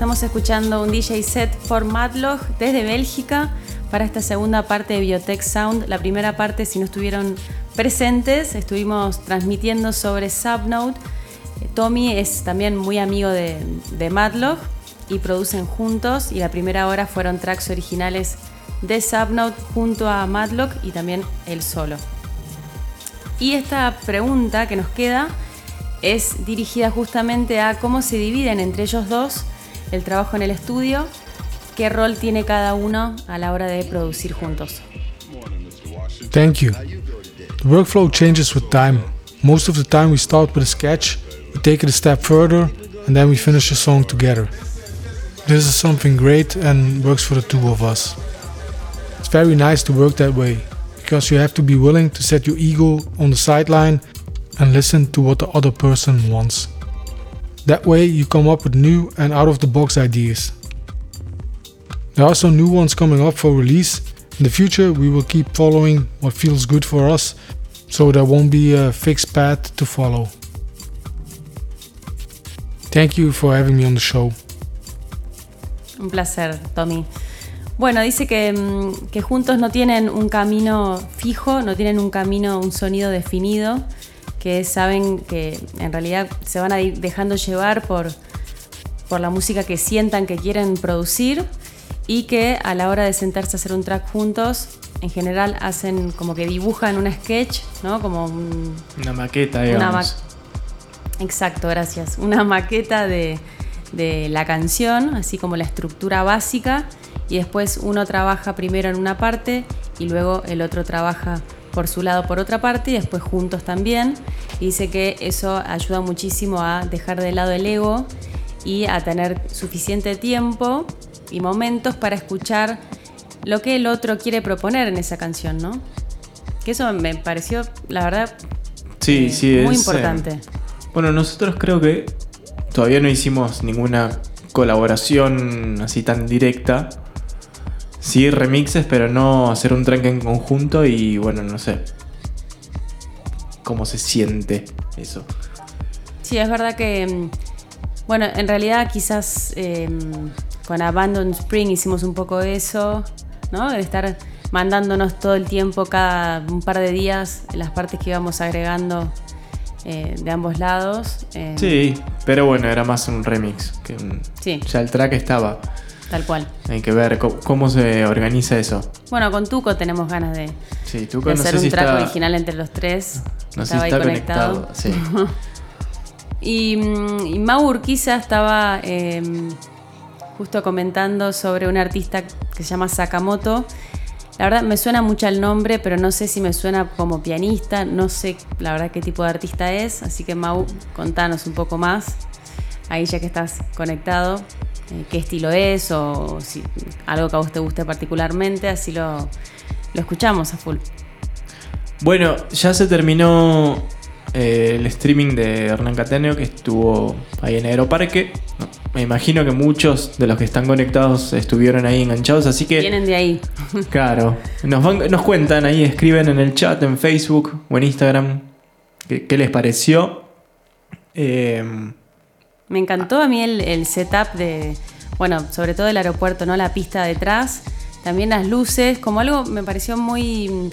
S2: Estamos escuchando un DJ set por Madlog desde Bélgica para esta segunda parte de Biotech Sound. La primera parte, si no estuvieron presentes, estuvimos transmitiendo sobre Subnode. Eh, Tommy es también muy amigo de, de y producen juntos. Y la primera hora fueron tracks originales de Subnode junto a Madlock y también él solo. Y esta pregunta que nos queda es dirigida justamente a cómo se dividen entre ellos dos el trabajo en el estudio, qué rol tiene cada uno a la hora de producir juntos.
S4: Thank you. The workflow changes with time. Most of the time we start with a sketch, we take it a step further, and then we finish a song together. This is something great and works for the two of us. It's very nice to work that way, because you have to be willing to set your ego on the sideline and listen to what the other person wants. That way you come up with new and out of the box ideas. There are some new ones coming up for release. In the future, we will keep following what feels good for us, so there won't be a fixed path to follow. Thank you for having me on the show.
S2: Un placer, Tommy. Bueno, dice que, mm, que juntos no tienen un camino fijo, no tienen un camino, un sonido definido, que saben que en realidad se van a ir dejando llevar por, por la música que sientan que quieren producir y que a la hora de sentarse a hacer un track juntos, en general hacen como que dibujan un sketch, ¿no? Como un,
S3: Una maqueta,
S2: una
S3: digamos.
S2: ma- Exacto, gracias. Una maqueta de, de la canción, así como la estructura básica, y después uno trabaja primero en una parte y luego el otro trabaja por su lado por otra parte y después juntos también. Y dice que eso ayuda muchísimo a dejar de lado el ego y a tener suficiente tiempo y momentos para escuchar lo que el otro quiere proponer en esa canción, ¿no? Que eso me pareció, la verdad,
S3: Sí,
S2: eh,
S3: sí,
S2: muy
S3: es,
S2: importante.
S3: eh, bueno, nosotros creo que todavía no hicimos ninguna colaboración así tan directa. Sí, remixes, pero no hacer un track en conjunto y bueno, no sé. ¿Cómo se siente eso?
S2: Sí, es verdad que, mm, bueno, en realidad quizás eh, con Abandon Spring hicimos un poco eso, ¿no? De estar mandándonos todo el tiempo, cada un par de días, las partes que íbamos agregando eh, de ambos lados. eh,
S3: Sí, pero bueno, era más un remix. Que un-
S2: Sí.
S3: Ya el track estaba.
S2: Tal cual.
S3: Hay que ver cómo, se organiza eso.
S2: Bueno, con Tuco tenemos ganas de,
S3: Sí, tú
S2: de
S3: no
S2: hacer
S3: sé
S2: un
S3: si
S2: track
S3: está,
S2: original entre los tres.
S3: no sé
S2: Estaba ahí conectado.
S3: conectado. Sí. (laughs)
S2: Y, mm, y Mau Urquiza estaba eh, justo comentando sobre un artista que se llama Sakamoto. La verdad me suena mucho el nombre, pero no sé si me suena como pianista, no sé la verdad qué tipo de artista es, así que Mau, contanos un poco más, ahí ya que estás conectado, eh, qué estilo es o si algo que a vos te guste particularmente, así lo, lo escuchamos a full.
S3: Bueno, ya se terminó eh, el streaming de Hernán Cateneo que estuvo ahí en Aeroparque. No, me imagino que muchos de los que están conectados estuvieron ahí enganchados, así que
S2: Vienen de ahí. (laughs)
S3: claro, nos, van- nos cuentan ahí, escriben en el chat, en Facebook o en Instagram qué, qué les pareció. Eh,
S2: Me encantó a mí el, el setup de, bueno, sobre todo el aeropuerto, ¿no? La pista detrás, también las luces, como algo me pareció muy,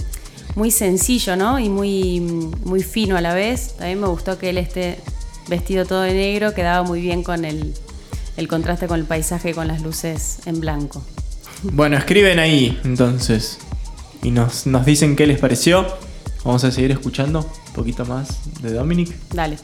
S2: muy sencillo, ¿no? Y muy, muy fino a la vez. También me gustó que él esté vestido todo de negro, quedaba muy bien con el, el contraste con el paisaje y con las luces en blanco.
S3: Bueno, escriben ahí entonces. Y nos, nos dicen qué les pareció. Vamos a seguir escuchando un poquito más de Dominic.
S2: Dale.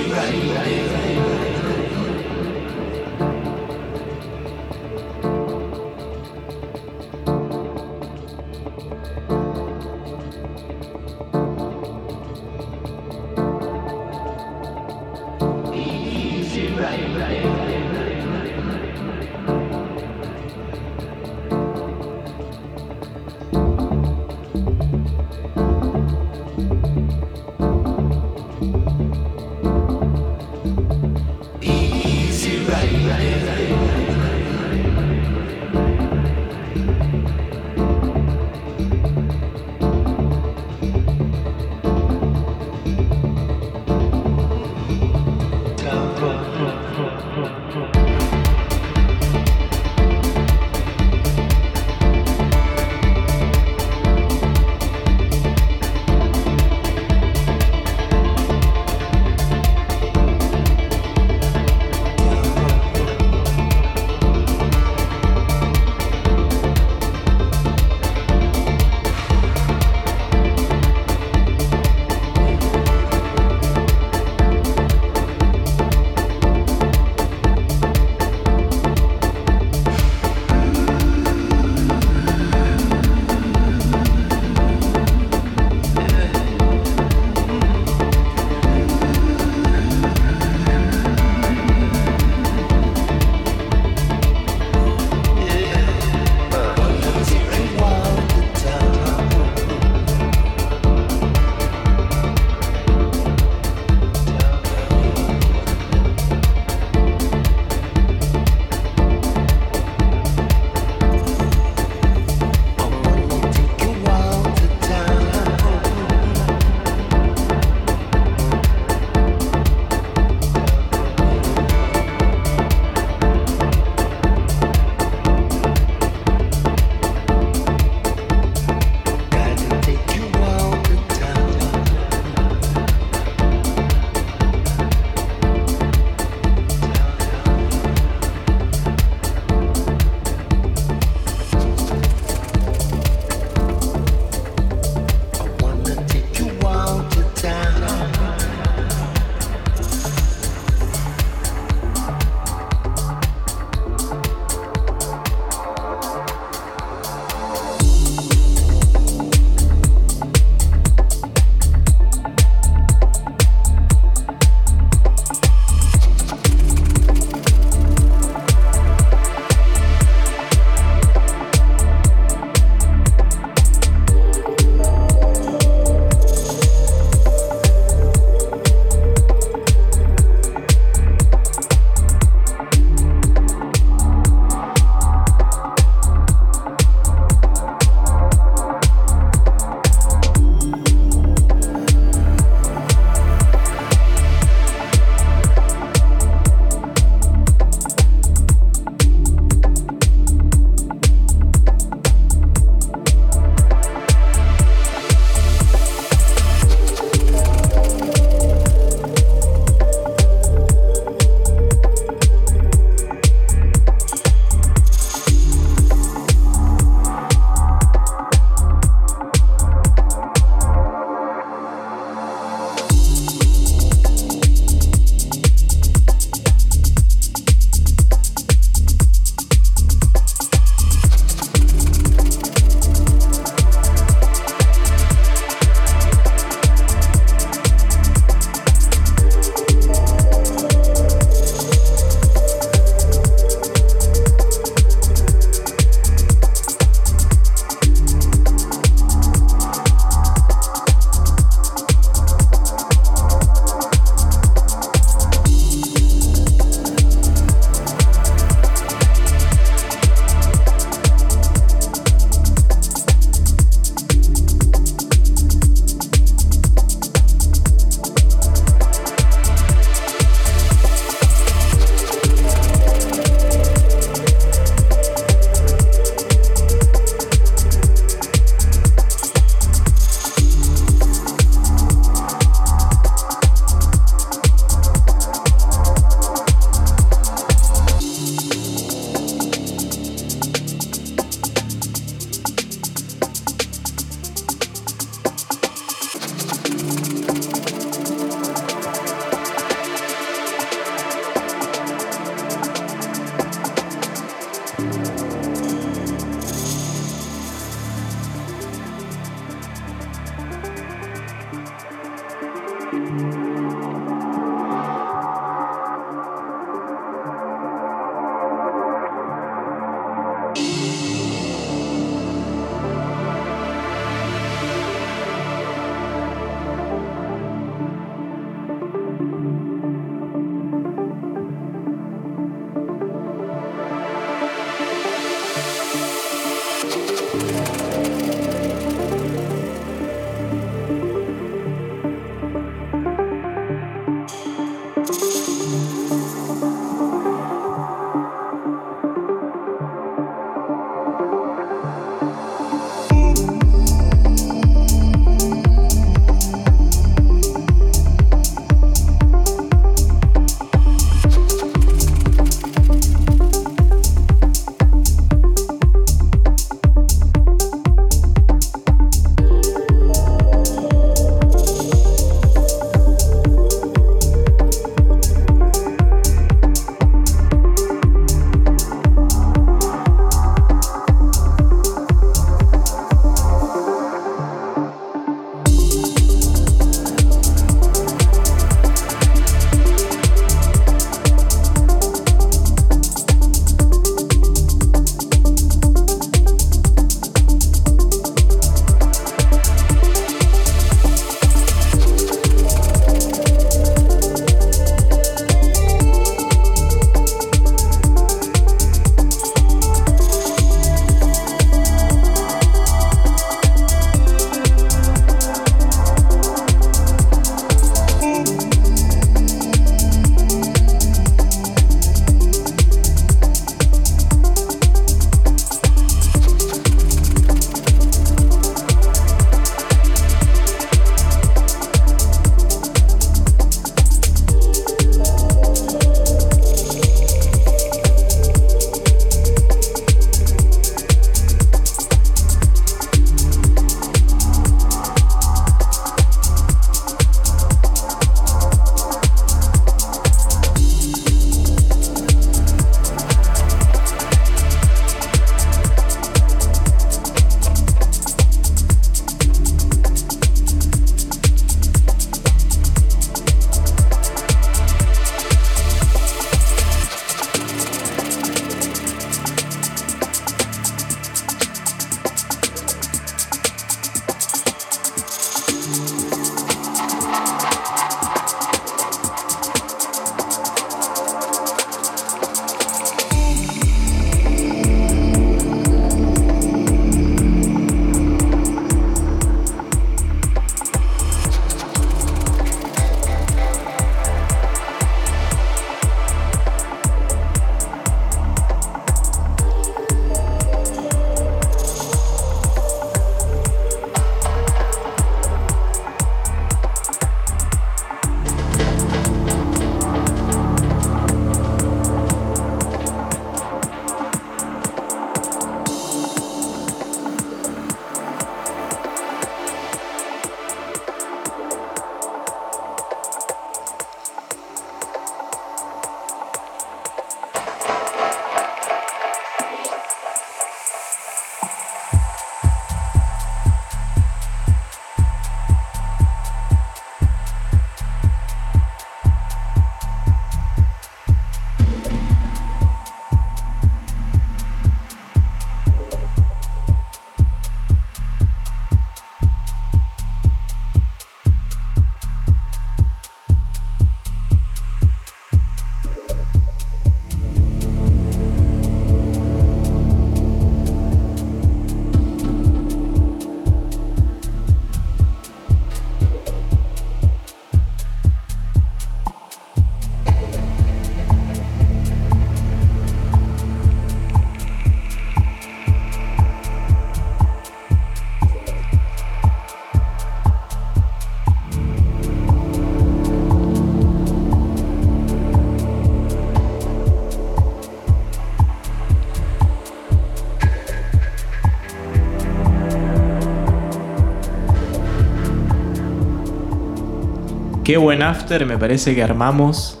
S3: Qué buen after me parece que armamos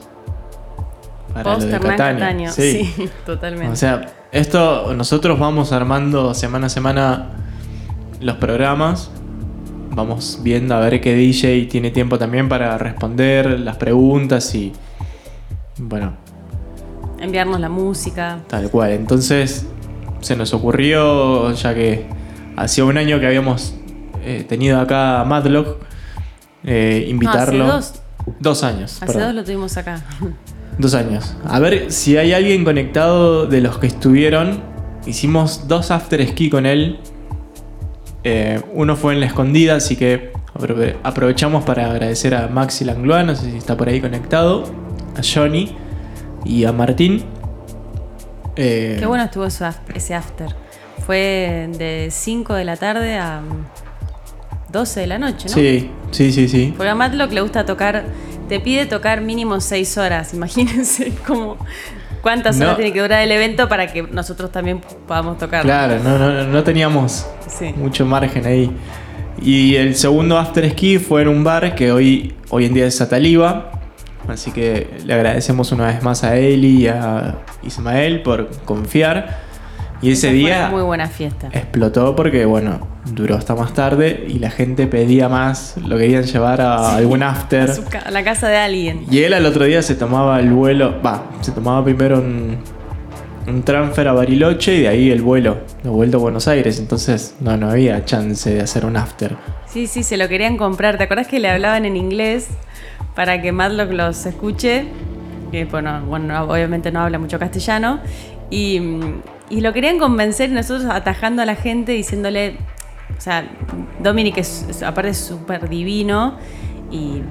S3: para lo
S2: Post
S3: de.
S2: Cataño. (laughs)
S3: Sí,
S2: totalmente.
S3: O sea, esto nosotros vamos armando semana a semana los programas. Vamos viendo a ver qué DJ tiene tiempo también para responder las preguntas y. Bueno,
S2: Enviarnos la música.
S3: tal cual. Entonces, se nos ocurrió, ya que hacía un año que habíamos eh, tenido acá a Madlock, eh, invitarlo.
S2: No, hace dos.
S3: Dos años.
S2: Hace
S3: perdón.
S2: dos lo tuvimos acá. (laughs)
S3: Dos años. A ver si hay alguien conectado de los que estuvieron. Hicimos dos after ski con él. Eh, uno fue en la escondida, así que aprove- aprovechamos para agradecer a Maxi Langlois, no sé si está por ahí conectado, a Johnny y a Martín. Eh,
S2: Qué bueno estuvo ese after. Fue de 5 de la tarde a 12 de la noche, ¿no?
S3: Sí, sí, sí, sí.
S2: Porque a Matlock le gusta tocar, te pide tocar mínimo 6 horas. (laughs) Imagínense cómo, cuántas horas
S3: No.
S2: tiene que durar el evento para que nosotros también podamos tocar.
S3: Claro, no, no, no teníamos
S2: Sí.
S3: mucho margen ahí. Y el segundo after ski fue en un bar que hoy, hoy en día es Sataliva. Así que le agradecemos una vez más a Eli y a Ismael por confiar. Y ese
S2: Esa
S3: día
S2: muy buena fiesta.
S3: explotó porque, bueno, duró hasta más tarde y la gente pedía más, lo querían llevar a algún after.
S2: A, su ca- a la casa de alguien.
S3: Y él al otro día se tomaba el vuelo, va, se tomaba primero un, un transfer a Bariloche y de ahí el vuelo de vuelta a Buenos Aires. Entonces no, no había chance de hacer un after.
S2: Sí, sí, se lo querían comprar. ¿Te acuerdas que le hablaban en inglés para que Matlock los escuche? Que, bueno, bueno, no- obviamente no habla mucho castellano. Y, mm, y lo querían convencer nosotros atajando a la gente diciéndole, o sea, Dominic es, es- aparte es súper divino y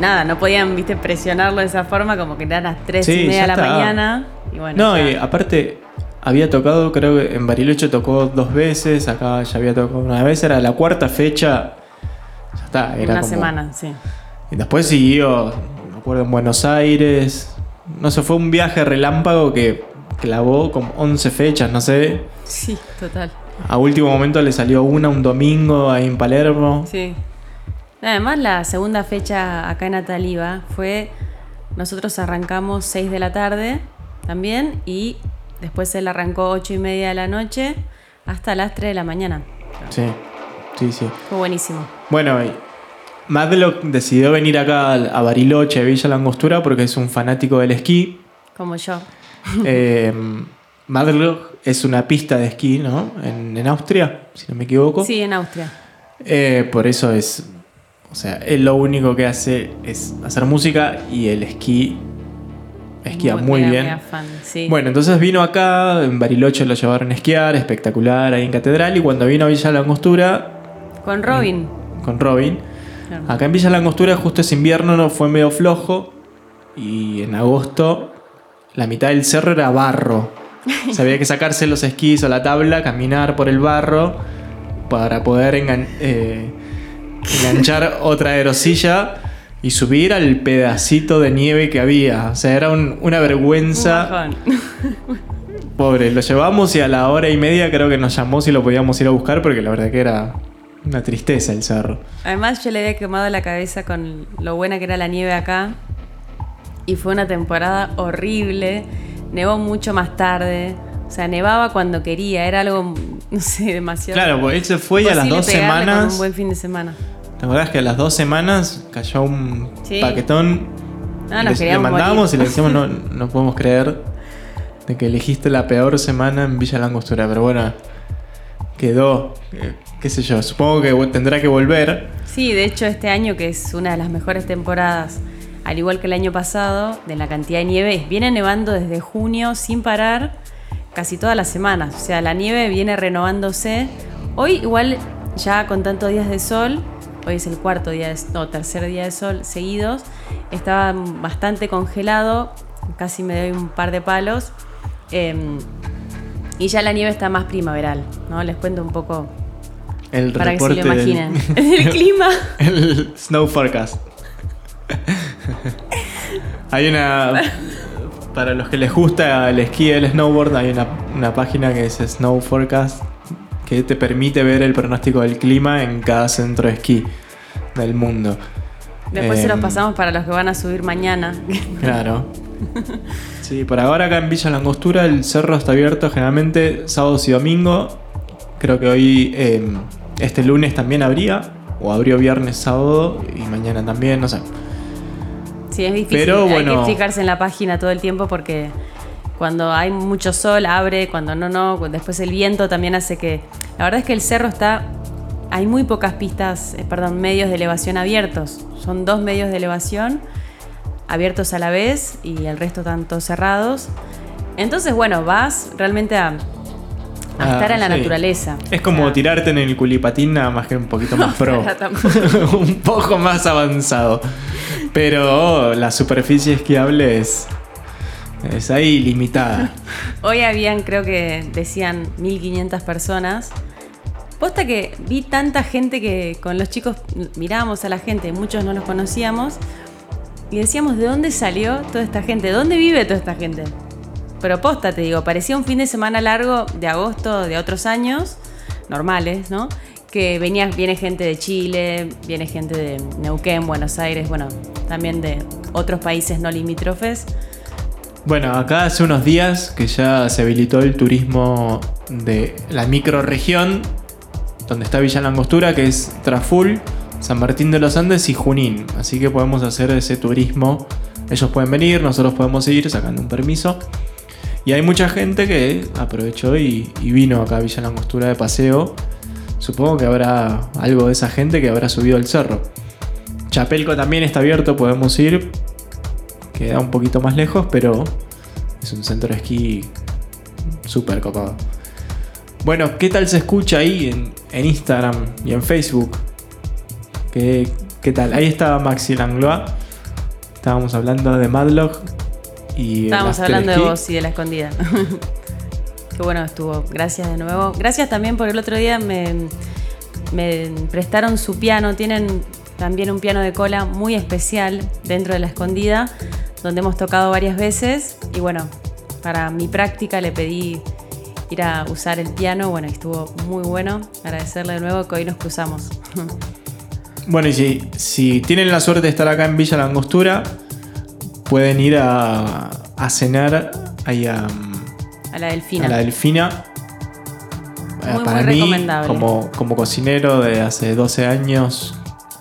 S2: nada, no podían, viste, presionarlo de esa forma como que eran las 3
S3: Sí,
S2: y media de la
S3: está.
S2: mañana. Y bueno,
S3: no,
S2: ya.
S3: y aparte había tocado, creo que en Bariloche tocó dos veces, acá ya había tocado una vez, era la cuarta fecha. Ya está, era
S2: una
S3: como-
S2: semana, sí.
S3: Y después siguió, me acuerdo, en Buenos Aires. No sé, fue un viaje relámpago que clavó como 11 fechas, no sé.
S2: Sí, total.
S3: A último momento le salió una un domingo ahí en Palermo.
S2: Sí. Además, la segunda fecha acá en Ataliva fue. Nosotros arrancamos 6 de la tarde también y después él arrancó 8 y media de la noche hasta las 3 de la mañana.
S3: Sí, sí, sí.
S2: Fue buenísimo.
S3: Bueno, Madlock decidió venir acá a Bariloche, Villa Langostura, porque es un fanático del esquí.
S2: Como yo. (laughs)
S3: Eh, es una pista de esquí, ¿no? En, en Austria, si no me equivoco.
S2: Sí, en Austria.
S3: Eh, por eso es. O sea, él lo único que hace es hacer música y el esquí esquía muy, bien.
S2: mega fan, sí.
S3: Bueno, entonces vino acá, en Bariloche lo llevaron a esquiar, espectacular, ahí en Catedral, y cuando vino a Villa Langostura,
S2: Con Robin.
S3: con Robin,
S2: Claro.
S3: acá en Villa Langostura justo ese invierno no fue medio flojo, y en agosto la mitad del cerro era barro. (laughs) O sea, había que sacarse los esquís o la tabla, caminar por el barro para poder engan- eh, enganchar (laughs) otra aerosilla y subir al pedacito de nieve que había. O sea, era un- una
S2: Un
S3: vergüenza. (laughs) Pobre, lo llevamos y a la hora y media creo que nos llamó si lo podíamos ir a buscar porque la verdad que era una tristeza el cerro.
S2: Además, yo le había quemado la cabeza con lo buena que era la nieve acá. Y fue una temporada horrible. Nevó mucho más tarde. O sea, nevaba cuando quería. Era algo, (laughs) no sé, demasiado.
S3: Claro, porque él se fue y a las dos
S2: pegarle con
S3: semanas.
S2: un buen fin de semana.
S3: ¿Te acordás que a las dos semanas cayó un
S2: Sí.
S3: paquetón? Y
S2: nos
S3: le, le
S2: morir.
S3: y le decíamos, no, (laughs) no podemos creer de que elegiste la peor semana en Villa Langostura. Pero bueno, quedó, eh, qué sé yo, supongo que tendrá que volver.
S2: Sí, de hecho, este año, que es una de las mejores temporadas, al igual que el año pasado, de la cantidad de nieve, viene nevando desde junio sin parar casi todas las semanas. O sea, la nieve viene renovándose. Hoy, igual, ya con tantos días de sol, hoy es el cuarto día, de, no, tercer día de sol seguidos, estaba bastante congelado, casi me doy un par de palos. em, y ya la nieve está más primaveral, ¿no? Les cuento un poco
S3: El
S2: para que se
S3: del- (laughs) (laughs)
S2: el clima.
S3: el Snow Forecast. (laughs) hay una. Para los que les gusta el esquí y el snowboard, hay una, una página que es Snow Forecast que te permite ver el pronóstico del clima en cada centro de esquí del mundo.
S2: Después se los
S3: Em,
S2: pasamos para los que van a subir mañana. (laughs)
S3: Claro. Sí, por ahora acá en Villa Langostura el cerro está abierto generalmente sábados y domingo. Creo que hoy, eh, este lunes también habría, o abrió viernes, sábado y mañana también, no sé.
S2: Sí, es difícil.
S3: Pero
S2: Hay que fijarse en la página todo el tiempo porque cuando hay mucho sol abre, cuando no, no. Después el viento también hace que. La verdad es que el cerro está. Hay muy pocas pistas, eh, perdón, medios de elevación abiertos. Son dos medios de elevación abiertos a la vez y el resto todos cerrados. Entonces, bueno, vas realmente a, a
S3: Ah,
S2: estar en la
S3: sí.
S2: naturaleza.
S3: Es como tirarte en el culipatín, nada más que un poquito más (laughs) pro. (laughs) Un poco más avanzado. Pero oh, la superficie esquiable es, es ahí limitada. (laughs)
S2: Hoy habían, creo que decían 1500 personas. Posta que vi tanta gente que con los chicos mirábamos a la gente, muchos no los conocíamos, y decíamos, ¿de dónde salió toda esta gente? ¿Dónde vive toda esta gente? Pero posta, te digo, parecía un fin de semana largo de agosto de otros años, normales, ¿no? Que venía, viene gente de Chile, viene gente de Neuquén, Buenos Aires, bueno, también de otros países no limítrofes.
S3: Bueno, acá hace unos días que ya se habilitó el turismo de la microrregión donde está Villa Langostura, que es Traful, San Martín de los Andes y Junín. Así que podemos hacer ese turismo. Ellos pueden venir, nosotros podemos ir sacando un permiso. Y hay mucha gente que aprovechó y, y vino acá a Villa Langostura de paseo. Supongo que habrá algo de esa gente que habrá subido al cerro. Chapelco también está abierto, podemos ir. Queda un poquito más lejos, pero es un centro de esquí súper copado. Bueno, ¿qué tal se escucha ahí en, en Instagram y en Facebook? ¿Qué, qué tal? Ahí estaba Maxi Langlois. Estábamos hablando de Madlock y
S2: Estábamos hablando de vos y de la escondida. (laughs) Qué bueno estuvo. Gracias de nuevo. Gracias también por el otro día me, prestaron su piano. Tienen también un piano de cola muy especial dentro de la escondida, donde hemos tocado varias veces. Y bueno, para mi práctica le pedí ir a usar el piano. Bueno, estuvo muy bueno. Agradecerle de nuevo que hoy nos cruzamos. (laughs)
S3: Bueno, y si, tienen la suerte de estar acá en Villa Langostura, pueden ir a, a cenar ahí A
S2: la delfina.
S3: a la Delfina. Eh,
S2: Muy,
S3: Para
S2: muy
S3: mí,
S2: recomendable.
S3: como, como cocinero de hace 12 años,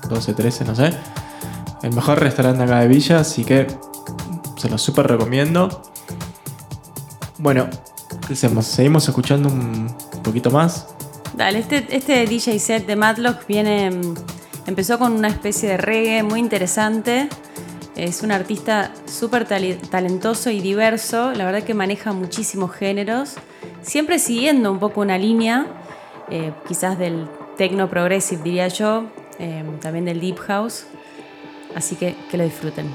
S3: 12, 13, no sé, el mejor restaurante acá de Villa, así que se lo súper recomiendo. Bueno, ¿qué hacemos? ¿Seguimos escuchando un poquito más?
S2: Dale, este, este DJ set de Matlock viene. mm, Empezó con una especie de reggae muy interesante. Es un artista súper talentoso y diverso. La verdad que maneja muchísimos géneros. Siempre siguiendo un poco una línea, eh, quizás del techno progressive, diría yo. eh, también del deep house. Así que que lo disfruten.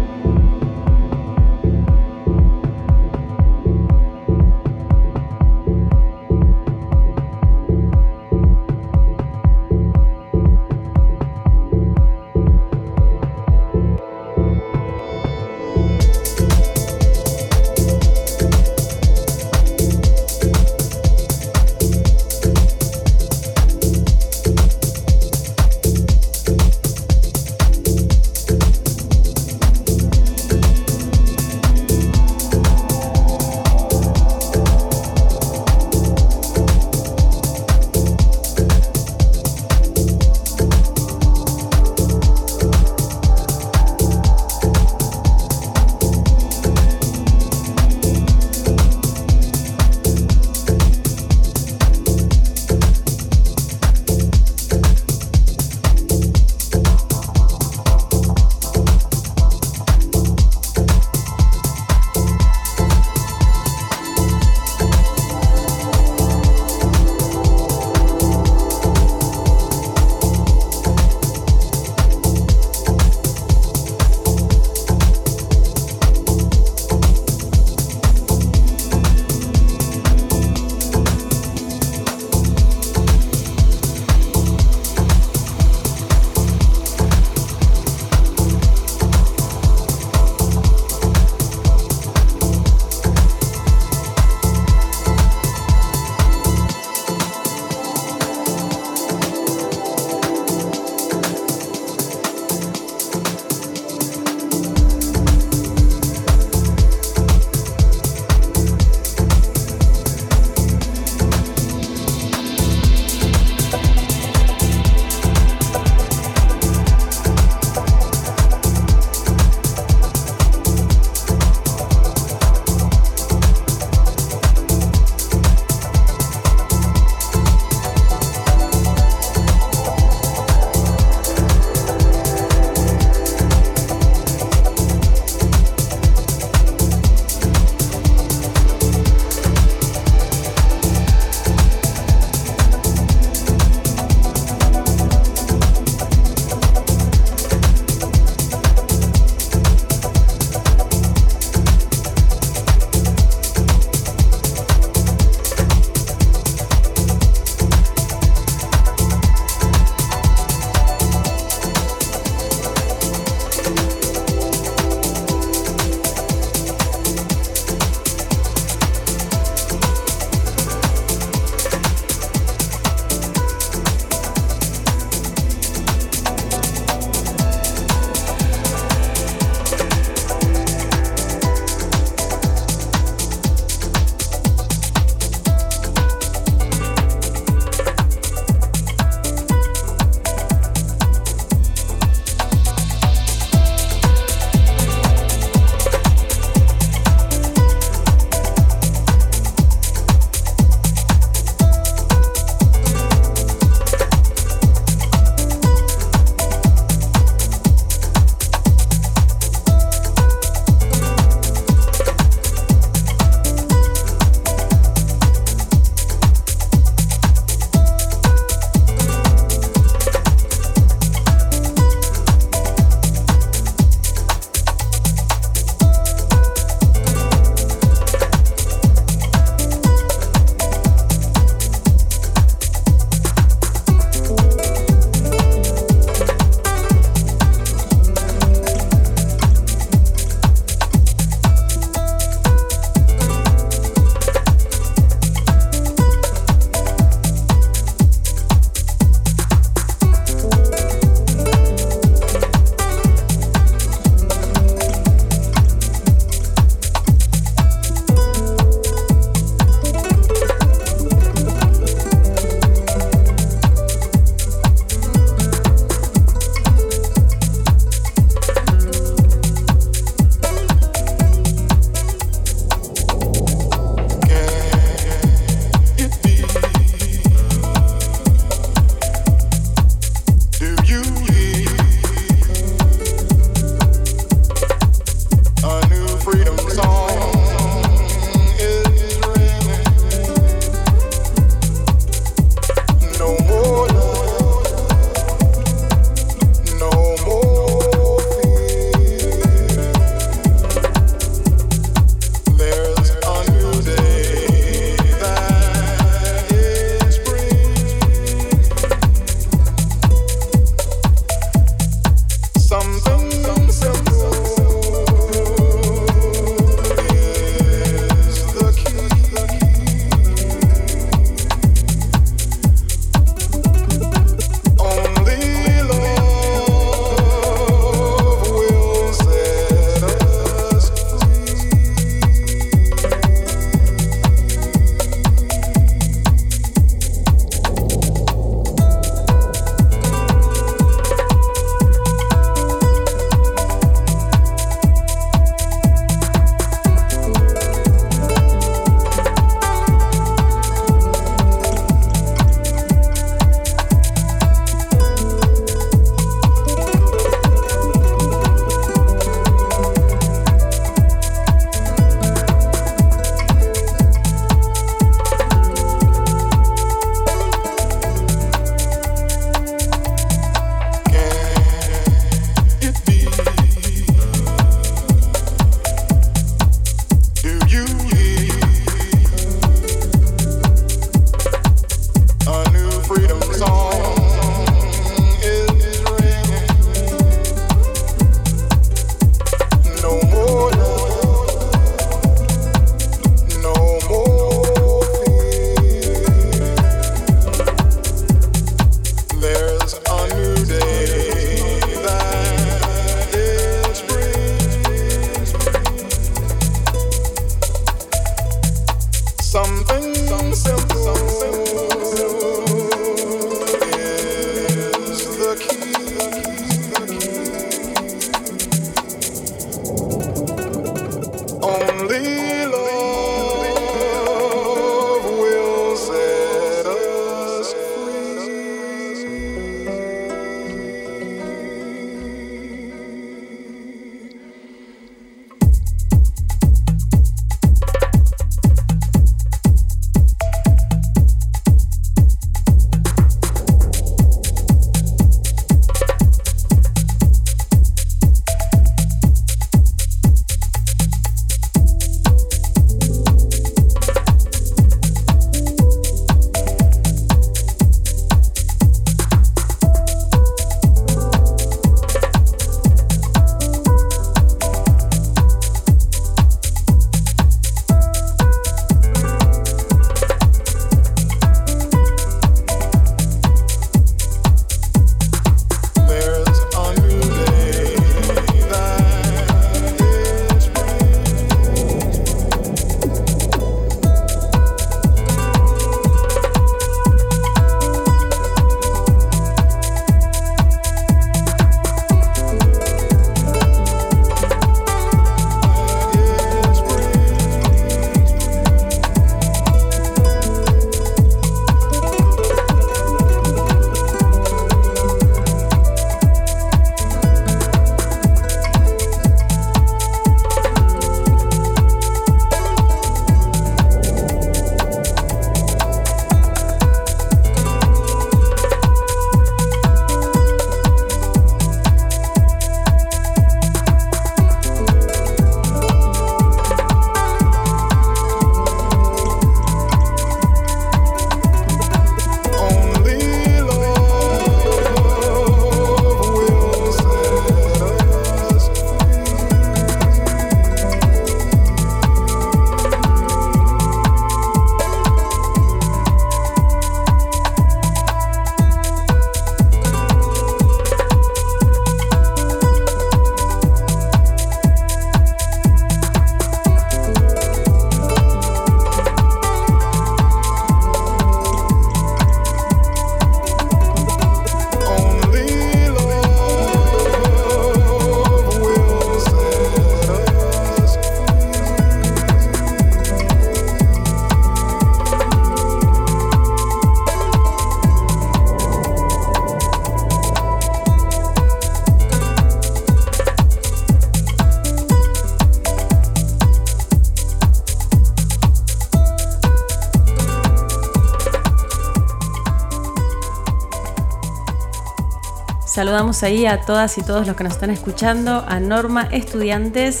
S2: Saludamos ahí a todas y todos los que nos están escuchando, a Norma Estudiantes,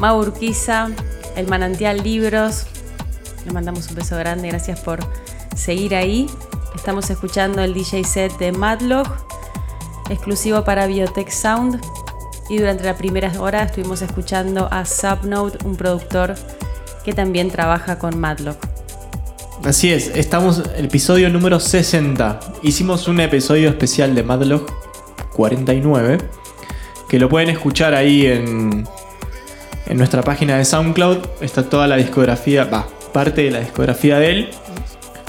S2: Mau Urquiza, El Manantial Libros. Le mandamos un beso grande, gracias por seguir ahí. Estamos escuchando el DJ set de Madlock, exclusivo para Biotech Sound. Y durante la primera hora estuvimos escuchando a Subnote, un productor que también trabaja con Madlock.
S3: Así es, estamos en el episodio número 60. Hicimos un episodio especial de Madlock 49, que lo pueden escuchar ahí en, en nuestra página de SoundCloud. Está toda la discografía, va, parte de la discografía de él,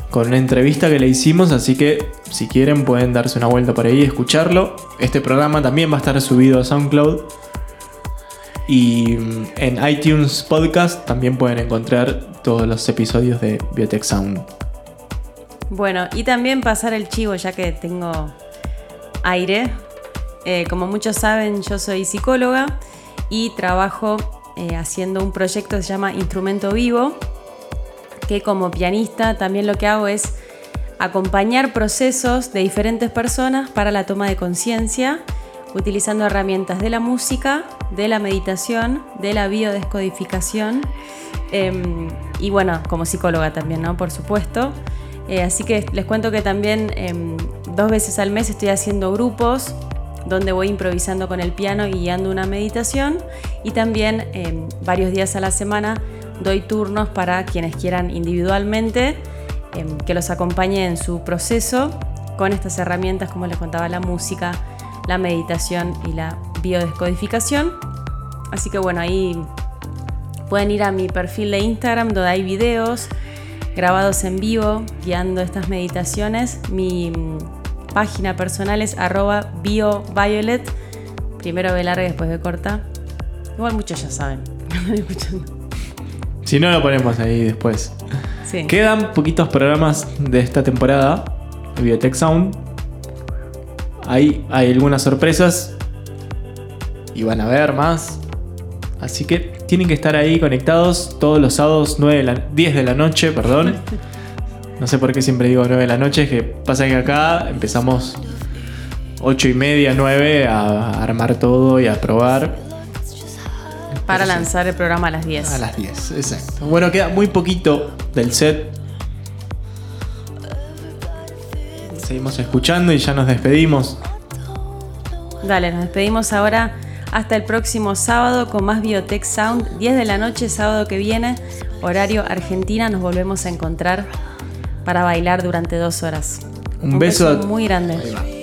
S3: con una entrevista que le hicimos, así que si quieren pueden darse una vuelta por ahí y escucharlo. Este programa también va a estar subido a SoundCloud. Y mm, en iTunes Podcast también pueden encontrar todos los episodios de Biotech Sound.
S2: Bueno, y también pasar el chivo ya que tengo aire. Eh, como muchos saben, yo soy psicóloga y trabajo eh, haciendo un proyecto que se llama Instrumento Vivo, que como pianista también lo que hago es acompañar procesos de diferentes personas para la toma de conciencia, utilizando herramientas de la música, de la meditación, de la biodescodificación em, y bueno, como psicóloga también, ¿no? Por supuesto. Eh, así que les cuento que también em, dos veces al mes estoy haciendo grupos donde voy improvisando con el piano y guiando una meditación y también em, varios días a la semana doy turnos para quienes quieran individualmente em, que los acompañe en su proceso con estas herramientas como les contaba la música, la meditación y la biodescodificación. Así que bueno, ahí pueden ir a mi perfil de Instagram donde hay videos grabados en vivo, guiando estas meditaciones. Mi página personal es arroba bioviolet, primero B larga y después B corta. Igual muchos ya saben. (laughs)
S3: Si no, lo ponemos ahí después.
S2: Sí.
S3: Quedan poquitos programas de esta temporada de Biotech Sound. Ahí hay algunas sorpresas. Y van a ver más. Así que tienen que estar ahí conectados todos los sábados 9 de la, 10 de la noche, perdón. (laughs) No sé por qué siempre digo 9 de la noche, es que pasa que acá empezamos 8 y media, 9 a armar todo y a probar.
S2: Para lanzar el programa a las 10.
S3: A las 10, exacto. Bueno, queda muy poquito del set. Seguimos escuchando y ya nos despedimos.
S2: Dale, nos despedimos ahora hasta el próximo sábado con más Biotech Sound. 10 de la noche, sábado que viene, horario Argentina. Nos volvemos a encontrar para bailar durante dos horas.
S3: Un beso a-
S2: muy grande.